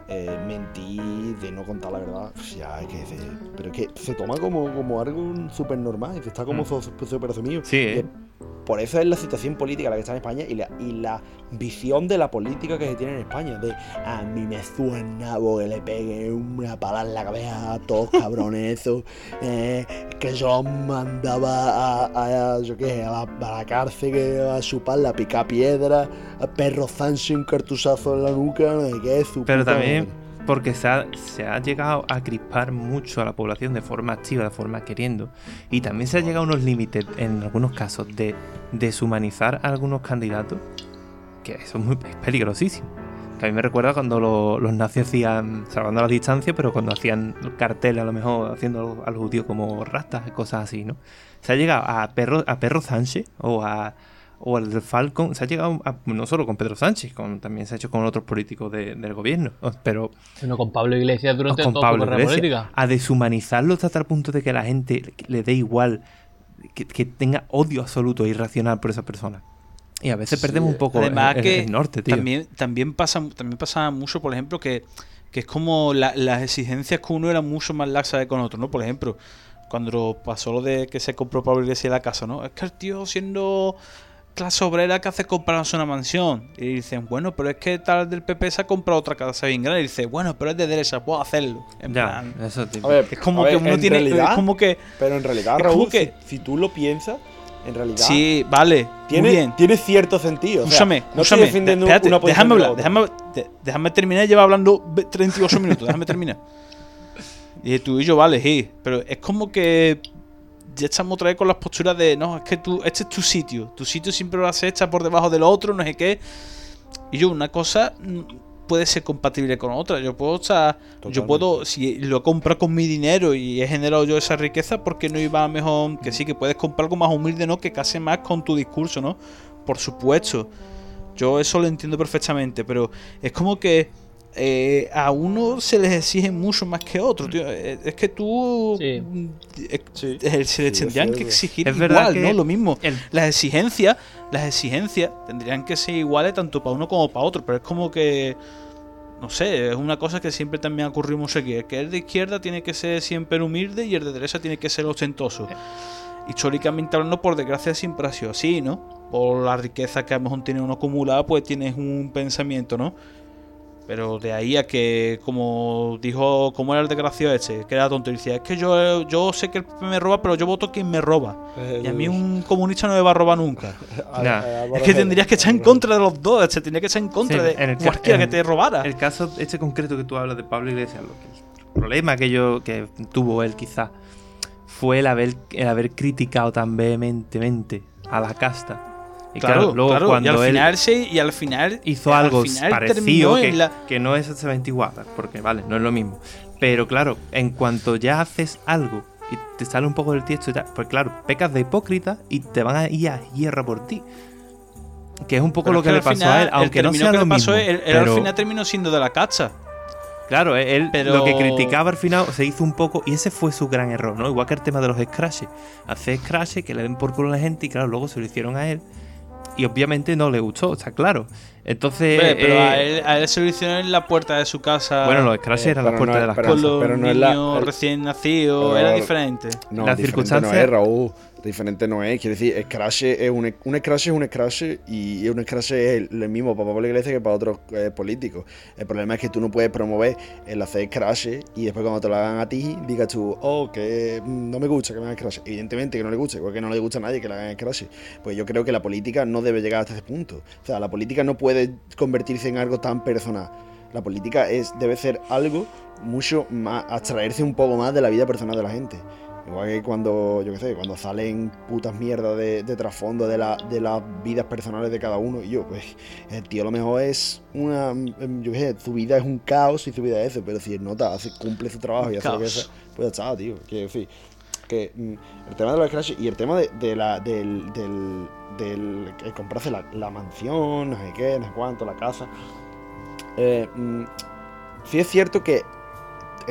eh, mentir, de no contar la verdad, ya es que se, pero es que se toma como, como algo súper normal se está como Mm. súper asumido. Sí, ¿eh? Que por eso es la situación política la que está en España y la, y la visión de la política que se tiene en España. De a mí me suena que le pegue una pala en la cabeza a todos cabrones esos. eh, que yo mandaba a, a- yo qué sé, a la, a la cárcel que a chupar la pica piedra, a perro Sancho un cartuzazo en la nuca, no sé qué, su Pero también madre. Porque se ha, llegado a crispar mucho a la población de forma activa, de forma queriendo. Y también se ha llegado a unos límites, en algunos casos, de deshumanizar a algunos candidatos, que eso es, muy, peligrosísimo. Que a mí me recuerda cuando lo- los nazis hacían, salvando las distancias, pero cuando hacían carteles a lo mejor haciendo a los judíos como rastas cosas así, ¿no? Se ha llegado a Perro, a Perro Sánchez o a o al del Falcon, se ha llegado a- no solo con Pedro Sánchez, con, también se ha hecho con otros políticos de- del gobierno, pero Sino con Pablo Iglesias durante con toda Pablo su carrera Iglesias, política. a deshumanizarlo hasta tal punto de que la gente le dé igual, que, que tenga odio absoluto e irracional por esa persona. Y a veces Sí, perdemos un poco Además el, el- que el norte, tío. También, también, pasa, también pasa mucho, por ejemplo, que, que es como la- las exigencias que uno era mucho más laxas que con otro, ¿no? Por ejemplo, cuando pasó lo de que se compró Pablo Iglesias la casa, ¿no? Es que el tío siendo clase obrera que hace comprarse una mansión. Y dicen, bueno, pero es que tal del PP se ha comprado otra casa bien grande. Y dice, bueno, pero es de derecha, puedo hacerlo. En ya, plan, eso ver, es como ver, que uno en tiene. realidad- es como que. Pero en realidad, Raúl, que- si, si tú lo piensas, en realidad Sí, vale. muy tiene, bien. tiene cierto sentido. o sea, Escúchame, no escúchame. estoy defendiendo espérate, una déjame de la hablar, déjame, de- déjame terminar. Lleva hablando ve- 38 minutos, déjame terminar. Y tú y yo, vale, sí. Pero es como que ya estamos otra vez con las posturas de no, es que tú, este es tu sitio. Tu sitio siempre va a ser hecha por debajo del otro, no sé qué. Y yo, una cosa mm, puede ser compatible con otra. Yo puedo estar. Yo Totalmente. puedo, si lo he comprado con mi dinero y he generado yo esa riqueza, porque no iba mejor? Que sí, que puedes comprar algo más humilde, ¿no? Que case más con tu discurso, ¿no? Por supuesto. Yo eso lo entiendo perfectamente, pero es como que eh, a uno se les exige mucho más que a otro, tío. Eh, Es que tú. Sí. mm, eh, Sí. se les Sí, tendrían que exigir Es verdad igual, que ¿no? Lo mismo. el- Las exigencias, las exigencias tendrían que ser iguales tanto para uno como para otro, pero es como que. No sé, es una cosa que siempre también ha ocurrido mucho aquí. Que el de izquierda tiene que ser siempre humilde y el de derecha tiene que ser ostentoso. Históricamente hablando, por desgracia, siempre ha sido así, ¿no? Por la riqueza que a lo mejor tiene uno acumulada, pues tienes un pensamiento, ¿no? Pero de ahí a que, como dijo, como era el desgraciado este, que era tonto, y decía, es que yo, yo sé que el PP me roba, pero yo voto quien me roba. Y a mí un comunista no me va a robar nunca. Es que tendrías que estar en contra de los dos, este, tendría que estar en contra Sí, de en el cualquiera en- que te robara. El caso este concreto que tú hablas de Pablo Iglesias, lo que, el problema que yo que tuvo él quizá fue el haber, el haber criticado tan vehementemente a la casta. Y claro, claro, luego claro, cuando y al él final sí, y al final hizo al algo final parecido que, la- que no es exactamente igual, porque vale, no es lo mismo. Pero claro, en cuanto ya haces algo y te sale un poco del tiesto y tal, pues claro, pecas de hipócrita y te van a ir a hierra por ti. Que es un poco Pero lo que, le pasó final, a él, aunque no sea que lo pasó mismo. es- él, él al pero- final terminó siendo de la cacha. Claro, él Pero- lo que criticaba al final se hizo un poco, y ese fue su gran error, ¿no? Igual que el tema de los scratches. Hacer scratches que le den por culo a la gente y claro, luego se lo hicieron a él. Y obviamente no le gustó, está claro. Entonces. Pero eh, a, él, a él se lo hicieron en la puerta de su casa. bueno, los scratches eh, eran las puertas no- de las pero- con casas. los pero no es niños la- el- recién nacidos, pero- era diferente. No, Las diferente circunstancias- No es, Raúl. Diferente no es, quiero decir, Scratch es un, un es un Scratch y un Scratch es el, mismo para Pablo Iglesias que para otros eh, políticos. El problema es que tú no puedes promover el hacer Scratch y después cuando te lo hagan a ti digas tú, oh, que no me gusta que me hagan Scratch. Evidentemente que no le gusta, igual que no le gusta a nadie que le hagan Scratch. Pues yo creo que la política no debe llegar hasta ese punto. O sea, la política no puede convertirse en algo tan personal. La política es, debe ser algo mucho más, abstraerse un poco más de la vida personal de la gente. Igual que cuando, yo qué sé, cuando salen putas mierdas de, de trasfondo de, la, de las vidas personales de cada uno. Y yo, pues, el tío a lo mejor es una, em, yo qué sé, su vida es un caos y su vida es eso, pero si él nota, hace, cumple su trabajo y hace lo que hace, pues ya está, tío. Que, en fin, que mm, el tema de los Crash y el tema de, de la, del, del, del el comprarse la, la mansión, no sé qué, no sé cuánto, la casa. Eh, mm, sí es cierto que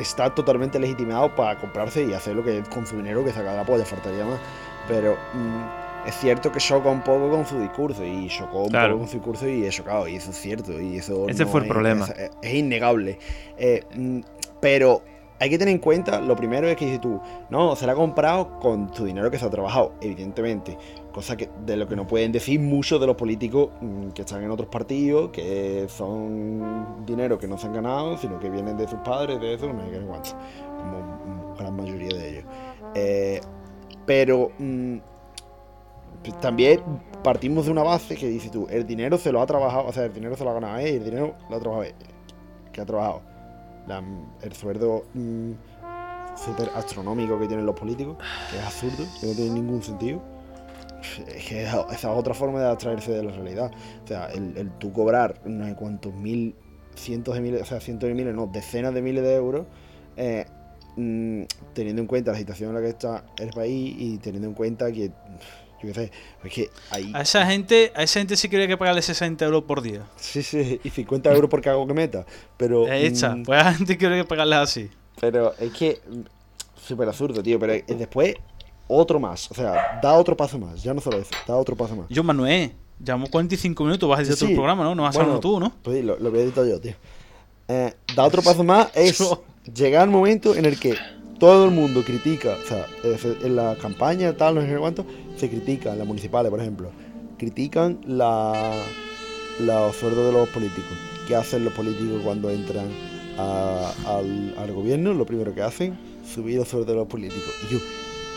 está totalmente legitimado para comprarse y hacer lo que con su dinero que saca de la polla, faltaría más. Pero mm, es cierto que choca un poco con su discurso y chocó un Claro. poco con su discurso y he chocado y eso es cierto y eso Ese fue el es- problema. Es, es innegable. Eh, mm, pero hay que tener en cuenta, lo primero es que dices tú, no, se la ha comprado con su dinero que se ha trabajado, evidentemente. Cosa que de lo que no pueden decir muchos de los políticos mm, que están en otros partidos, que son dinero que no se han ganado, sino que vienen de sus padres, de eso, no no sé cuánto. Como gran mayoría de ellos. Eh, pero mm, pues también partimos de una base que dices tú, el dinero se lo ha trabajado, o sea, el dinero se lo ha ganado él, el dinero lo ha trabajado él. que ha trabajado. El sueldo mm, súper astronómico que tienen los políticos, que es absurdo, que no tiene ningún sentido. Es que esa es otra forma de abstraerse de la realidad. O sea, el, el tú cobrar no sé cuántos mil, cientos de miles, o sea, cientos de miles, no, decenas de miles de euros, eh, mm, teniendo en cuenta la situación en la que está el país y teniendo en cuenta que, yo qué sé, es que hay... A esa gente, a esa gente sí quería que pagarle 60 euros por día. Sí, sí, y 50 euros por cago que meta, pero... Hecha. mm, Pues a la gente quiere que pagarle así. Pero es que. mm, Súper absurdo, tío. Pero después, otro más. O sea, da otro paso más. Ya no solo eso, da otro paso más. Yo, Manuel, llevamos 45 minutos, vas a decir Sí, sí. programa, ¿no? No vas a Bueno, hablar tú, ¿no? Pues lo, lo voy a editar yo, tío. Eh, da otro paso más es llegar al momento en el que todo el mundo critica, o sea, eh, en la campaña, tal, no sé cuánto, se critica, en las municipales, por ejemplo, critican la, los sueldos de los políticos. ¿Qué hacen los políticos cuando entran a- al, al gobierno? Lo primero que hacen, subir los sueldos de los políticos. Y yo,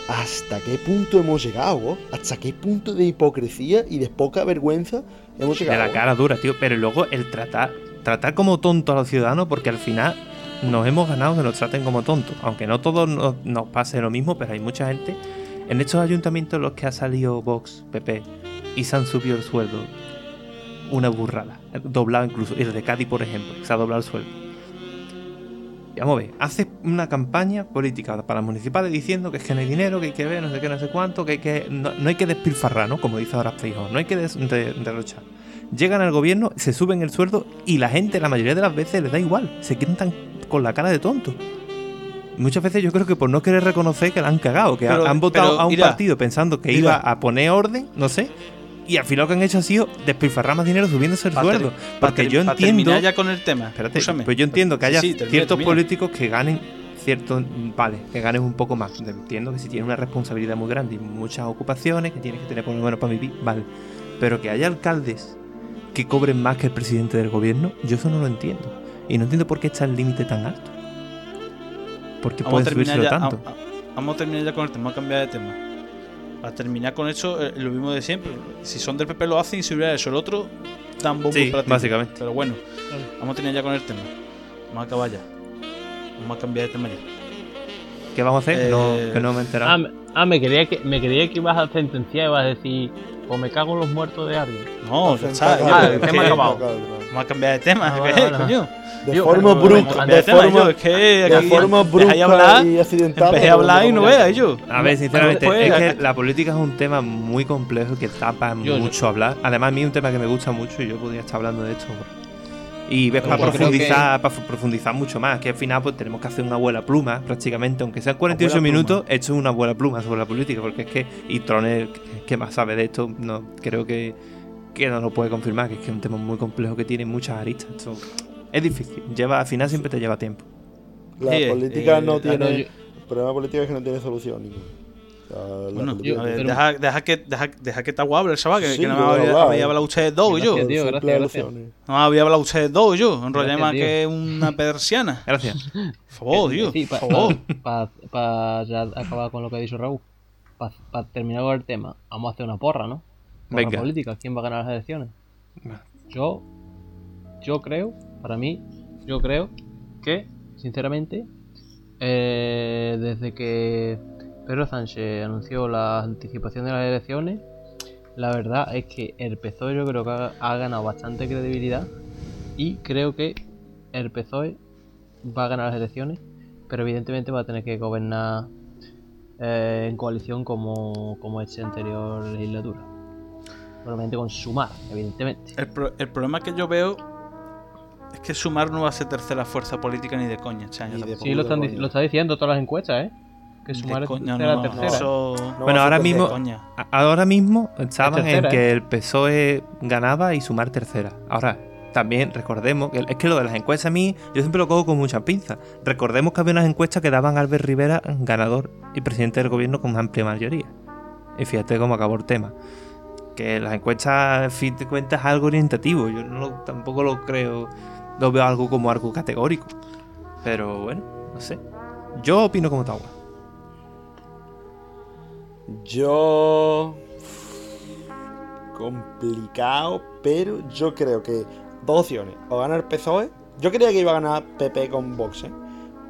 ¿hasta qué punto hemos llegado? ¿Hasta qué punto de hipocresía y de poca vergüenza hemos De llegado? la cara dura, tío. Pero luego el tratar, tratar como tonto a los ciudadanos, porque al final nos hemos ganado que nos traten como tontos. Aunque no todos nos, pase lo mismo, pero hay mucha gente. En estos ayuntamientos en los que ha salido Vox, PP, y se han subido el sueldo, una burrada. Doblado incluso. El de Cádiz, por ejemplo, se ha doblado el sueldo. Vamos a ver, hace una campaña política para las municipales diciendo que es que no hay dinero, que hay que ver, no sé qué, no sé cuánto, que hay que. No, hay que despilfarrar, ¿no? Como dice ahora Feijóo, no hay que derrochar. Llegan al gobierno, se suben el sueldo y la gente, la mayoría de las veces, les da igual. Se quedan tan con la cara de tonto. Muchas veces yo creo que por no querer reconocer que la han cagado, que Pero- han votado pero, a un partido pensando que iba a poner orden, no sé, y al final lo que han hecho ha sido despilfarrar más dinero subiéndose el sueldo. Porque yo entiendo. ya con el tema. Espérate, pues yo entiendo que Sí, haya sí, termina, ciertos termina. políticos que ganen cierto, vale, que ganen un poco más. Entiendo que si tienen una responsabilidad muy grande y muchas ocupaciones, que tienes que tener por lo menos para vivir, vale. Pero que haya alcaldes que cobren más que el presidente del gobierno, yo eso no lo entiendo. Y no entiendo por qué está el límite tan alto. ¿Por qué a, puede subírselo ya, tanto? a- a- vamos a terminar ya con el tema, vamos a cambiar de tema. Para terminar con eso, eh, lo mismo de siempre. Si son del PP lo hacen y si hubiera eso el otro, dan bombo Sí, para ti. básicamente. Pero bueno, vamos a terminar ya con el tema. Vamos a acabar ya. Vamos a cambiar de tema ya. ¿Qué vamos a hacer? No, Eh, que no me he enterado. Ah, me, ah, me creía que me creía que ibas a sentenciar y ibas a decir, o me cago en los muertos de alguien. No, ya está. Ah, el tema acabado. Vamos a cambiar de tema. Ah, ¿qué vale, es, vale. coño? De Yo- forma brusca, de yo. forma, Es que de aquí forma brusca hablar, y accidentada. empecé a hablar y no veas, yo. A ver, sinceramente, es que la política es un tema muy complejo que tapa Yo- mucho hablar. Además, a mí es un tema que me gusta mucho y yo podría estar hablando de esto. Y ves Yo para profundizar, para profundizar mucho más, que al final pues tenemos que hacer una abuela pluma, prácticamente, aunque sean 48 Abuela minutos, pluma. esto es una abuela pluma sobre la política, porque es que, y Troner, que más sabe de esto, no creo que, que no lo puede confirmar, que es que es un tema muy complejo que tiene muchas aristas. Esto es difícil, lleva, al final siempre te lleva tiempo. La política eh, no la- tiene. no, yo- El problema político es que no tiene solución ninguna. Bueno, ver, pero- deja, deja que, deja, deja que te hable el chaval, que, Sí, que no me yo voy a había, había hablado ustedes dos y yo. Gracias, tío, Simple gracias, alusiones. No me había hablado ustedes dos y yo. Enrollé Gracias, más que una persiana. Gracias. Por favor, tío. Sí, Por pa- favor. pa- pa- pa ya acabar con lo que ha dicho Raúl. Para terminar con el tema, vamos a hacer una porra, ¿no? Porra Venga. política, ¿quién va a ganar las elecciones? Yo, yo creo, para mí, yo creo que, sinceramente, eh, desde que Pedro Sánchez anunció la anticipación de las elecciones, la verdad es que el PSOE yo creo que ha, ganado bastante credibilidad y creo que el PSOE va a ganar las elecciones, pero evidentemente va a tener que gobernar eh, en coalición como, como esta anterior legislatura. Probablemente con sumar, evidentemente. El, pro- el problema que yo veo es que Sumar no va a ser tercera fuerza política ni de coña este año. Sí, lo, están, lo está diciendo todas las encuestas, ¿eh? Que sumar es coña, tercera, no, no, tercera. eso- No Bueno, ahora mismo- de coña. A- Ahora mismo estaban Es tercera, en que ¿eh? el PSOE ganaba y sumar tercera. Ahora, también recordemos que es que lo de las encuestas a mí, yo siempre lo cojo con mucha pinza. Recordemos que había unas encuestas que daban a Albert Rivera ganador y presidente del gobierno con amplia mayoría. Y fíjate cómo acabó el tema. Que las encuestas, en fin de cuentas, es algo orientativo. Yo no lo- tampoco lo creo, lo veo algo como algo categórico. Pero bueno, no sé. Yo opino como Tawa. Yo. Complicado, pero yo creo que dos opciones. O gana el PSOE. Yo creía que iba a ganar PP con Vox, ¿eh?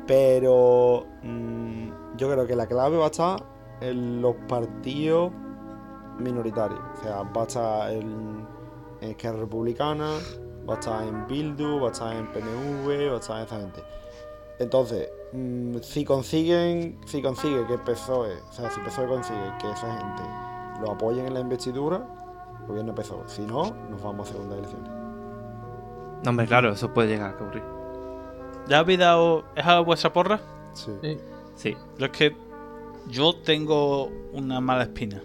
Pero. mm, yo creo que la clave va a estar en los partidos minoritarios. O sea, va a estar en, en Esquerra Republicana, va a estar en Bildu, va a estar en PNV, va a estar en esa gente. Entonces, mm, si consiguen, si consigue que PSOE, o sea, si PSOE consigue que esa gente lo apoyen en la investidura, gobierno PSOE. Si no, nos vamos a segunda elecciones. No, hombre, claro, eso puede llegar a ocurrir. ¿Ya habéis dado. ¿Es a vuestra porra? Sí. Sí. Sí. Yo es que. Yo tengo una mala espina.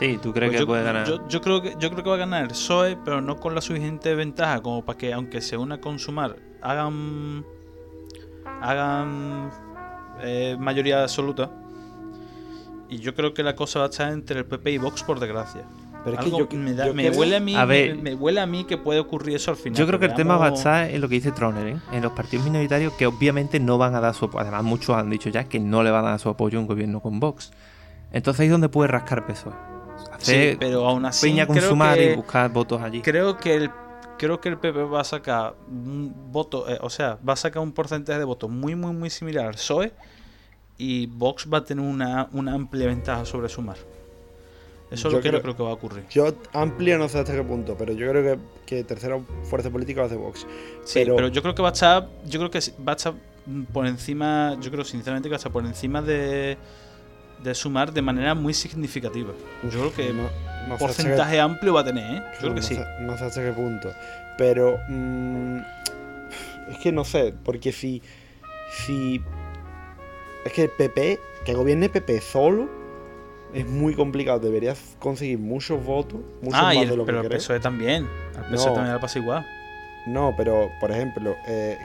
Sí, ¿tú crees Pues que yo, puede ganar? Yo, yo creo que, yo creo que va a ganar el PSOE, pero no con la suficiente ventaja como para que, aunque se una con Sumar, hagan. hagan. eh, mayoría absoluta. Y yo creo que la cosa va a estar entre el PP y Vox, por desgracia. Pero es que yo, me, da- yo me creo- huele a mí, A me, ver. me huele a mí que puede ocurrir eso al final. Yo creo que el tema va a estar en lo que dice Troner, ¿eh? en los partidos minoritarios que obviamente no van a dar su apoyo. Además, muchos han dicho ya que no le van a dar su apoyo a un gobierno con Vox. Entonces ahí es donde puede rascar peso. Sí, pero aún así. peña que- y buscar votos allí. Creo que el creo que el PP va a sacar un voto, eh, o sea, va a sacar un porcentaje de votos muy muy muy similar al PSOE y Vox va a tener una, una amplia ventaja sobre Sumar. Eso es Yo lo que creo- yo creo que va a ocurrir. Yo amplio no sé hasta qué punto, pero yo creo que, que tercera fuerza política va a ser Vox. Sí, pero- pero, yo creo que va a estar, yo creo que va a estar por encima, yo creo sinceramente que va a estar por encima de de Sumar de manera muy significativa. Yo creo que no, no porcentaje amplio va a tener, ¿eh? Yo creo que no sí. Sé, no sé hasta qué punto. Pero. mm, es que no sé, porque si. Si. Es que el PP, que gobierne PP solo, es muy complicado. Deberías conseguir muchos votos, muchos Ah, más y de el, lo que pero el crees. PSOE también. Al PSOE también le pasa igual. No, pero, por ejemplo, eh,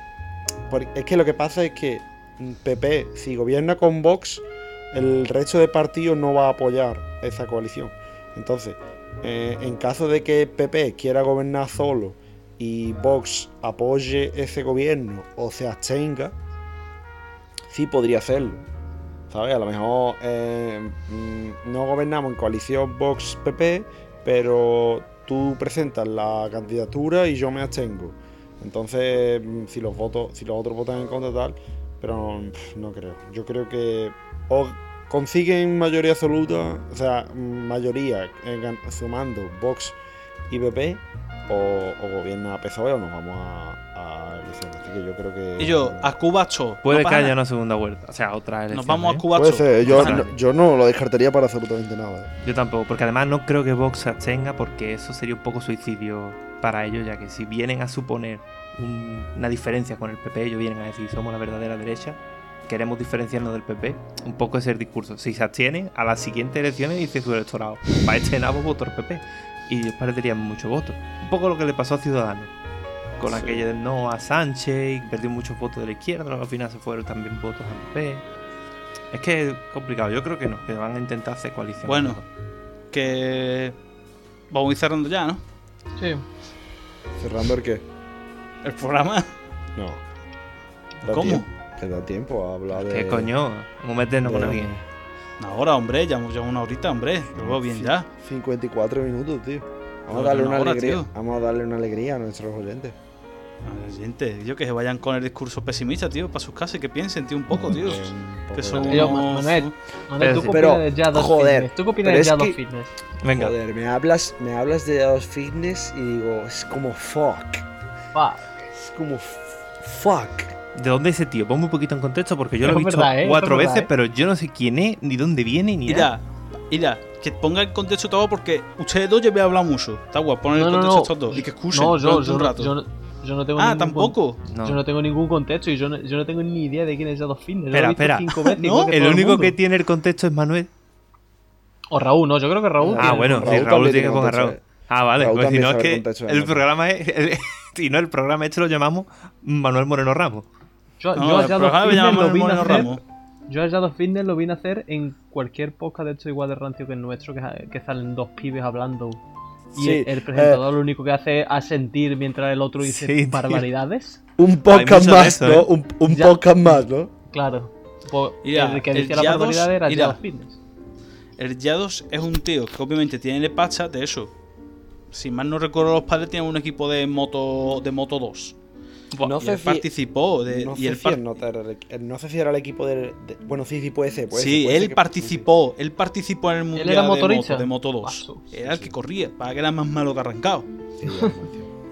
por- es que lo que pasa es que mm, PP, si gobierna con Vox, el resto de partidos no va a apoyar esa coalición. Entonces, eh, en caso de que PP quiera gobernar solo y Vox apoye ese gobierno o se abstenga, sí podría hacerlo. ¿Sabes? A lo mejor eh, mm, no gobernamos en coalición Vox-PP, pero tú presentas la candidatura y yo me abstengo. Entonces, mm, si los votos, si los otros votan en contra tal, pero pff, no creo. Yo creo que o consiguen mayoría absoluta, o sea, mayoría eh, sumando Vox y PP, o, o gobierna PSOE o nos vamos a, a elecciones. Así que yo creo que. Y yo, a Cubacho. Puede no que haya nada. una segunda vuelta. O sea, otra elección. Nos vamos a ¿eh? Cubacho. Puede ser, yo, no, yo no lo descartaría para absolutamente nada. Yo tampoco, porque además no creo que Vox se abstenga porque eso sería un poco suicidio para ellos, ya que si vienen a suponer un- una diferencia con el PP, ellos vienen a decir somos la verdadera derecha, queremos diferenciarnos del PP, un poco ese es el discurso. Si se abstienen, a las siguientes elecciones dice su electorado, para este nabo voto el PP. Y ellos perderían muchos votos. Un poco lo que le pasó a Ciudadanos. Con Sí. aquella del no a Sánchez y perdió muchos votos de la izquierda, al final se fueron también votos al PP. Es que es complicado. Yo creo que no, que van a intentar hacer coalición. Bueno. Que. Vamos a ir cerrando ya, ¿no? Sí. ¿Cerrando el qué? El programa. No. ¿Cómo? Que da tiempo a hablar de. ¿Qué coño? Vamos a meternos con alguien. Una hora, hombre, ya ya una horita, hombre. Lo veo bien ya. 54 minutos, tío. Vamos a darle una una hora, alegría. tío. Vamos a darle una alegría a nuestros oyentes. A la gente, yo que se vayan con el discurso pesimista, tío, para sus casas y que piensen, tío, un poco, tío. Eh, Que son unos- Manuel, Manuel, ¿tú qué Pero, opinas de Shadow joder, Fitness? ¿Tú qué opinas de que- Fitness? Venga. Joder, me hablas, me hablas de los fitness y digo, es como fuck. Pa. Es como fuck. ¿De dónde es ese tío? Ponme un poquito en contexto porque yo lo he visto verdad, ¿eh? cuatro verdad, veces, ¿eh? pero yo no sé quién es, ni dónde viene, ni nada. Mira, que ponga el contexto todo porque ustedes dos ya me hablan mucho. Está guay, poner No, el contexto no. estos dos y que escuchen No, yo, yo, un rato. yo, no, yo no tengo ah, ningún tampoco. No. Yo no tengo ningún contexto y yo no, yo no tengo ni idea de quién es Shadow he Espera, espera. cinco veces, No, El único que tiene el contexto es Manuel. O Raúl, no, yo creo que Raúl. Ah, tiene- bueno, Raúl sí, Raúl tiene que poner a Raúl. Ah, vale, Raúl pues si no es que el programa es. el- si no, el programa este lo llamamos Manuel Moreno Ramos. Yo, No, yo a Shadow Fitness lo vine a hacer. Yo a Shadow Fitness lo vine a hacer en cualquier podcast de hecho igual de rancio que el nuestro, que, que salen dos pibes hablando. Y Sí, el, el presentador lo único que hace es asentir mientras el otro dice Sí, barbaridades. Un podcast más, eso, ¿no? ¿eh? Un, un Ya. podcast más, ¿no? Claro. Mira, el que el decía la Yados- barbaridad era mira. Shadow Fitness. El Yados es un tío que obviamente tiene el pacha de eso. Si mal no recuerdo, los padres tienen un equipo de moto de Moto 2. No y sé él si- participó de, no, y sé él si par- el nota era el equ- no sé si era el equipo del. de- bueno, sí, sí, puede ser. Puede sí, ser, puede él ser que- participó, él participó en el mundial era de, moto, de Moto 2. Paso. Era el que corría, para que era más malo que arrancado. Sí.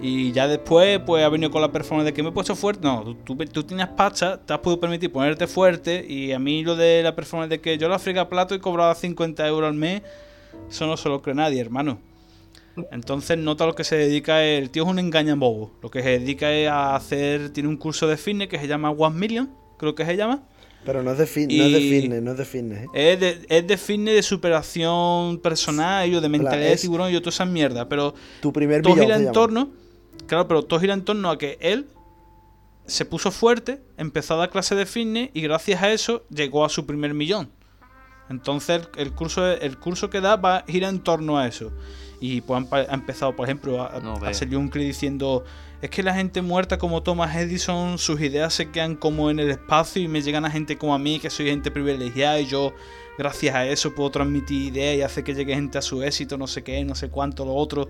Y ya después, pues ha venido con la performance de que me he puesto fuerte. No, tú, tú, tú tienes pacha, te has podido permitir ponerte fuerte. Y a mí lo de la performance de que yo la friga plato y cobraba 50 euros al mes, eso no se lo cree nadie, hermano. Entonces nota lo que se dedica, el tío es un engaña bobo. Lo que se dedica es a hacer, tiene un curso de fitness que se llama One Million, creo que se llama. Pero no es de, no es de fitness, no es de fitness, ¿eh? Es de, es de fitness, de superación personal, y de mentalidad de es- tiburón y toda esa mierda. Pero Tu primer todo gira en torno. Claro, pero todo gira en torno a que él se puso fuerte, empezó a dar clases de fitness y gracias a eso llegó a su primer millón. Entonces el, curso el curso que da va gira en torno a eso. Y pues ha empezado, por ejemplo, a, No a veo. salir un clip diciendo es que la gente muerta como Thomas Edison, sus ideas se quedan como en el espacio y me llegan a gente como a mí, que soy gente privilegiada y yo gracias a eso puedo transmitir ideas y hace que llegue gente a su éxito, no sé qué, no sé cuánto, lo otro.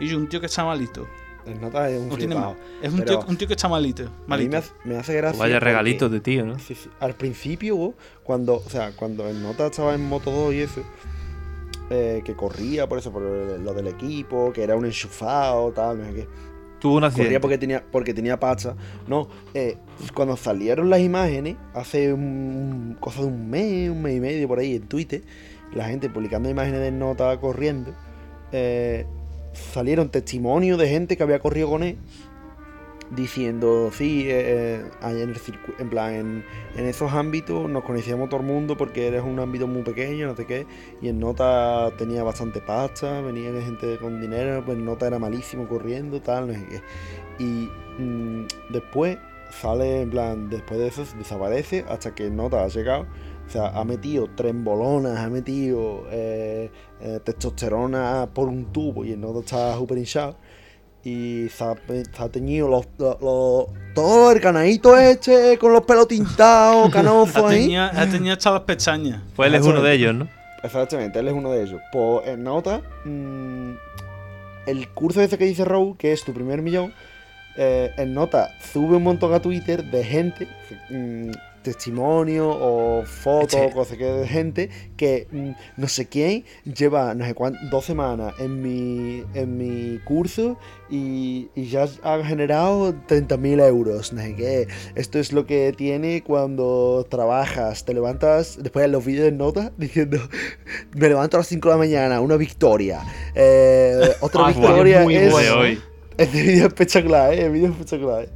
Y yo, un tío que está malito. El nota es un No tiene flipado. mal. Es un tío, un tío que está malito. A mí me hace, me hace gracia. Pues vaya regalitos de tío, ¿no? Sí, sí. Al principio, cuando, o sea, cuando el Nota estaba en Moto 2 y eso, eh, que corría por eso, por lo del equipo, que era un enchufado, tal, no sé qué. Tuvo un accidente. Corría porque tenía, porque tenía pacha. No, eh, cuando salieron las imágenes, hace un, cosa de un mes, un mes y medio por ahí en Twitter, la gente publicando imágenes del Nota corriendo, eh, salieron testimonios de gente que había corrido con él diciendo, sí, eh, eh, en, el en plan, en, esos ámbitos nos conocíamos todo el mundo porque eres un ámbito muy pequeño, no sé qué, y en Nota tenía bastante pasta, venía gente con dinero, pues Nota era malísimo corriendo, tal, no sé qué. Y mm, después sale, en plan, después de eso desaparece hasta que Nota ha llegado. O sea, ha metido trembolonas, ha metido eh, eh, testosterona por un tubo y el Nota está súper hinchado y se ha, se ha teñido los, los- los- todo el canadito este con los pelos tintados, canosos ahí. ha tenido hasta las pestañas. Pues él es uno de ellos, ¿no? Exactamente, él es uno de ellos. Pues en nota, mm, el curso ese que dice Raúl, que es tu primer millón, eh, en nota sube un montón a Twitter de gente, mm, testimonio o fotos o cosas que de gente que mm, no sé quién lleva no sé cuánto, dos semanas en mi, en mi curso y, y ya ha generado 30.000 euros. No sé qué. Esto es lo que tiene cuando trabajas, te levantas después de los vídeos de nota diciendo me levanto a las 5 de la mañana, una victoria. Eh, otra Ah, victoria muy es... bueno. hoy. Este vídeo es espectacular, eh, el vídeo es espectacular. eh.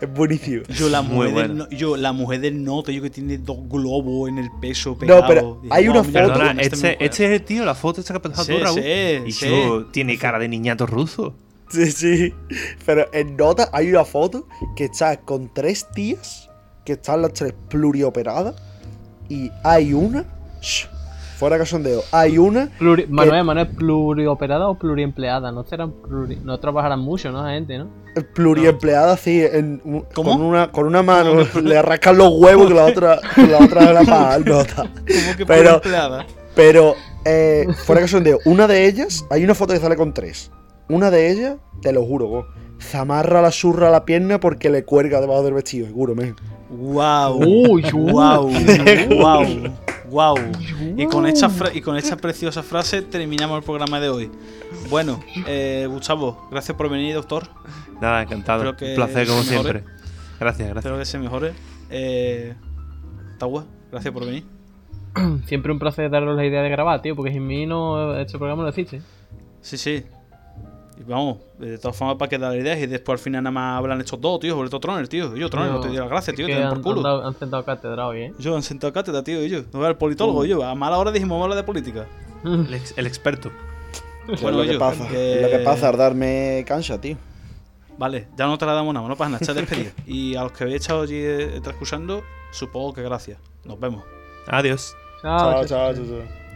Es buenísimo. Yo la, mujer del, bueno. no- yo, la mujer del note, yo que tiene dos globos en el peso pegado. pero Digo, hay una "Wow, mira, foto- Perdona, este este, bueno". este es el tío, la foto esta que ha pensado Sí, tú, Raúl. sí, y sí. yo, tiene cara de niñato ruso. Sí, sí. Pero en nota hay una foto que está con tres tías, que están las tres plurioperadas, y hay una. Fuera cachondeo, hay una. Pluri- Manuel, Manuel, plurioperada o pluriempleada. No serán pluri... No trabajarán mucho, ¿no? La gente, ¿no? Pluriempleada así, en, con una con una mano le arrascan los huevos y la otra la otra la más nota. ¿Cómo que Pero-? Pero eh, fuera cachondeo, una de ellas, hay una foto que sale con tres. Una de ellas, te lo juro, go, se amarra la surra a la pierna porque le cuelga debajo del vestido, seguro, men. Wow. Uy, wow. wow. Wow. Y con esta y con esta preciosa frase terminamos el programa de hoy. Bueno, eh, Gustavo, gracias por venir, doctor. Nada, encantado. Un placer como mejore. siempre. Gracias, gracias. Espero que se mejore. Eh, Tawa, gracias por venir. Siempre un placer daros la idea de grabar, tío, porque sin mí no, este programa no existe. Sí, sí. Y vamos, de todas formas para que dar ideas y después al final nada más hablan estos dos, tío, sobre todo Troner, tío. Y yo, Troner, no te doy las gracias, tío, te dan por han, culo. han dado- han sentado cátedra hoy, ¿eh? Yo han sentado cátedra, tío, y yo. No veo al politólogo, yo. A mala hora dijimos vamos a hablar de política. El, ex- el experto. Bueno, lo que pasa, que- lo que pasa es darme cancha, tío. Vale, ya no te la damos nada, no pasa nada, echad despedida. Y a los que habéis estado allí eh, escuchando, supongo que gracias. Nos vemos. Adiós. Chao, chao, chao. chao. chao.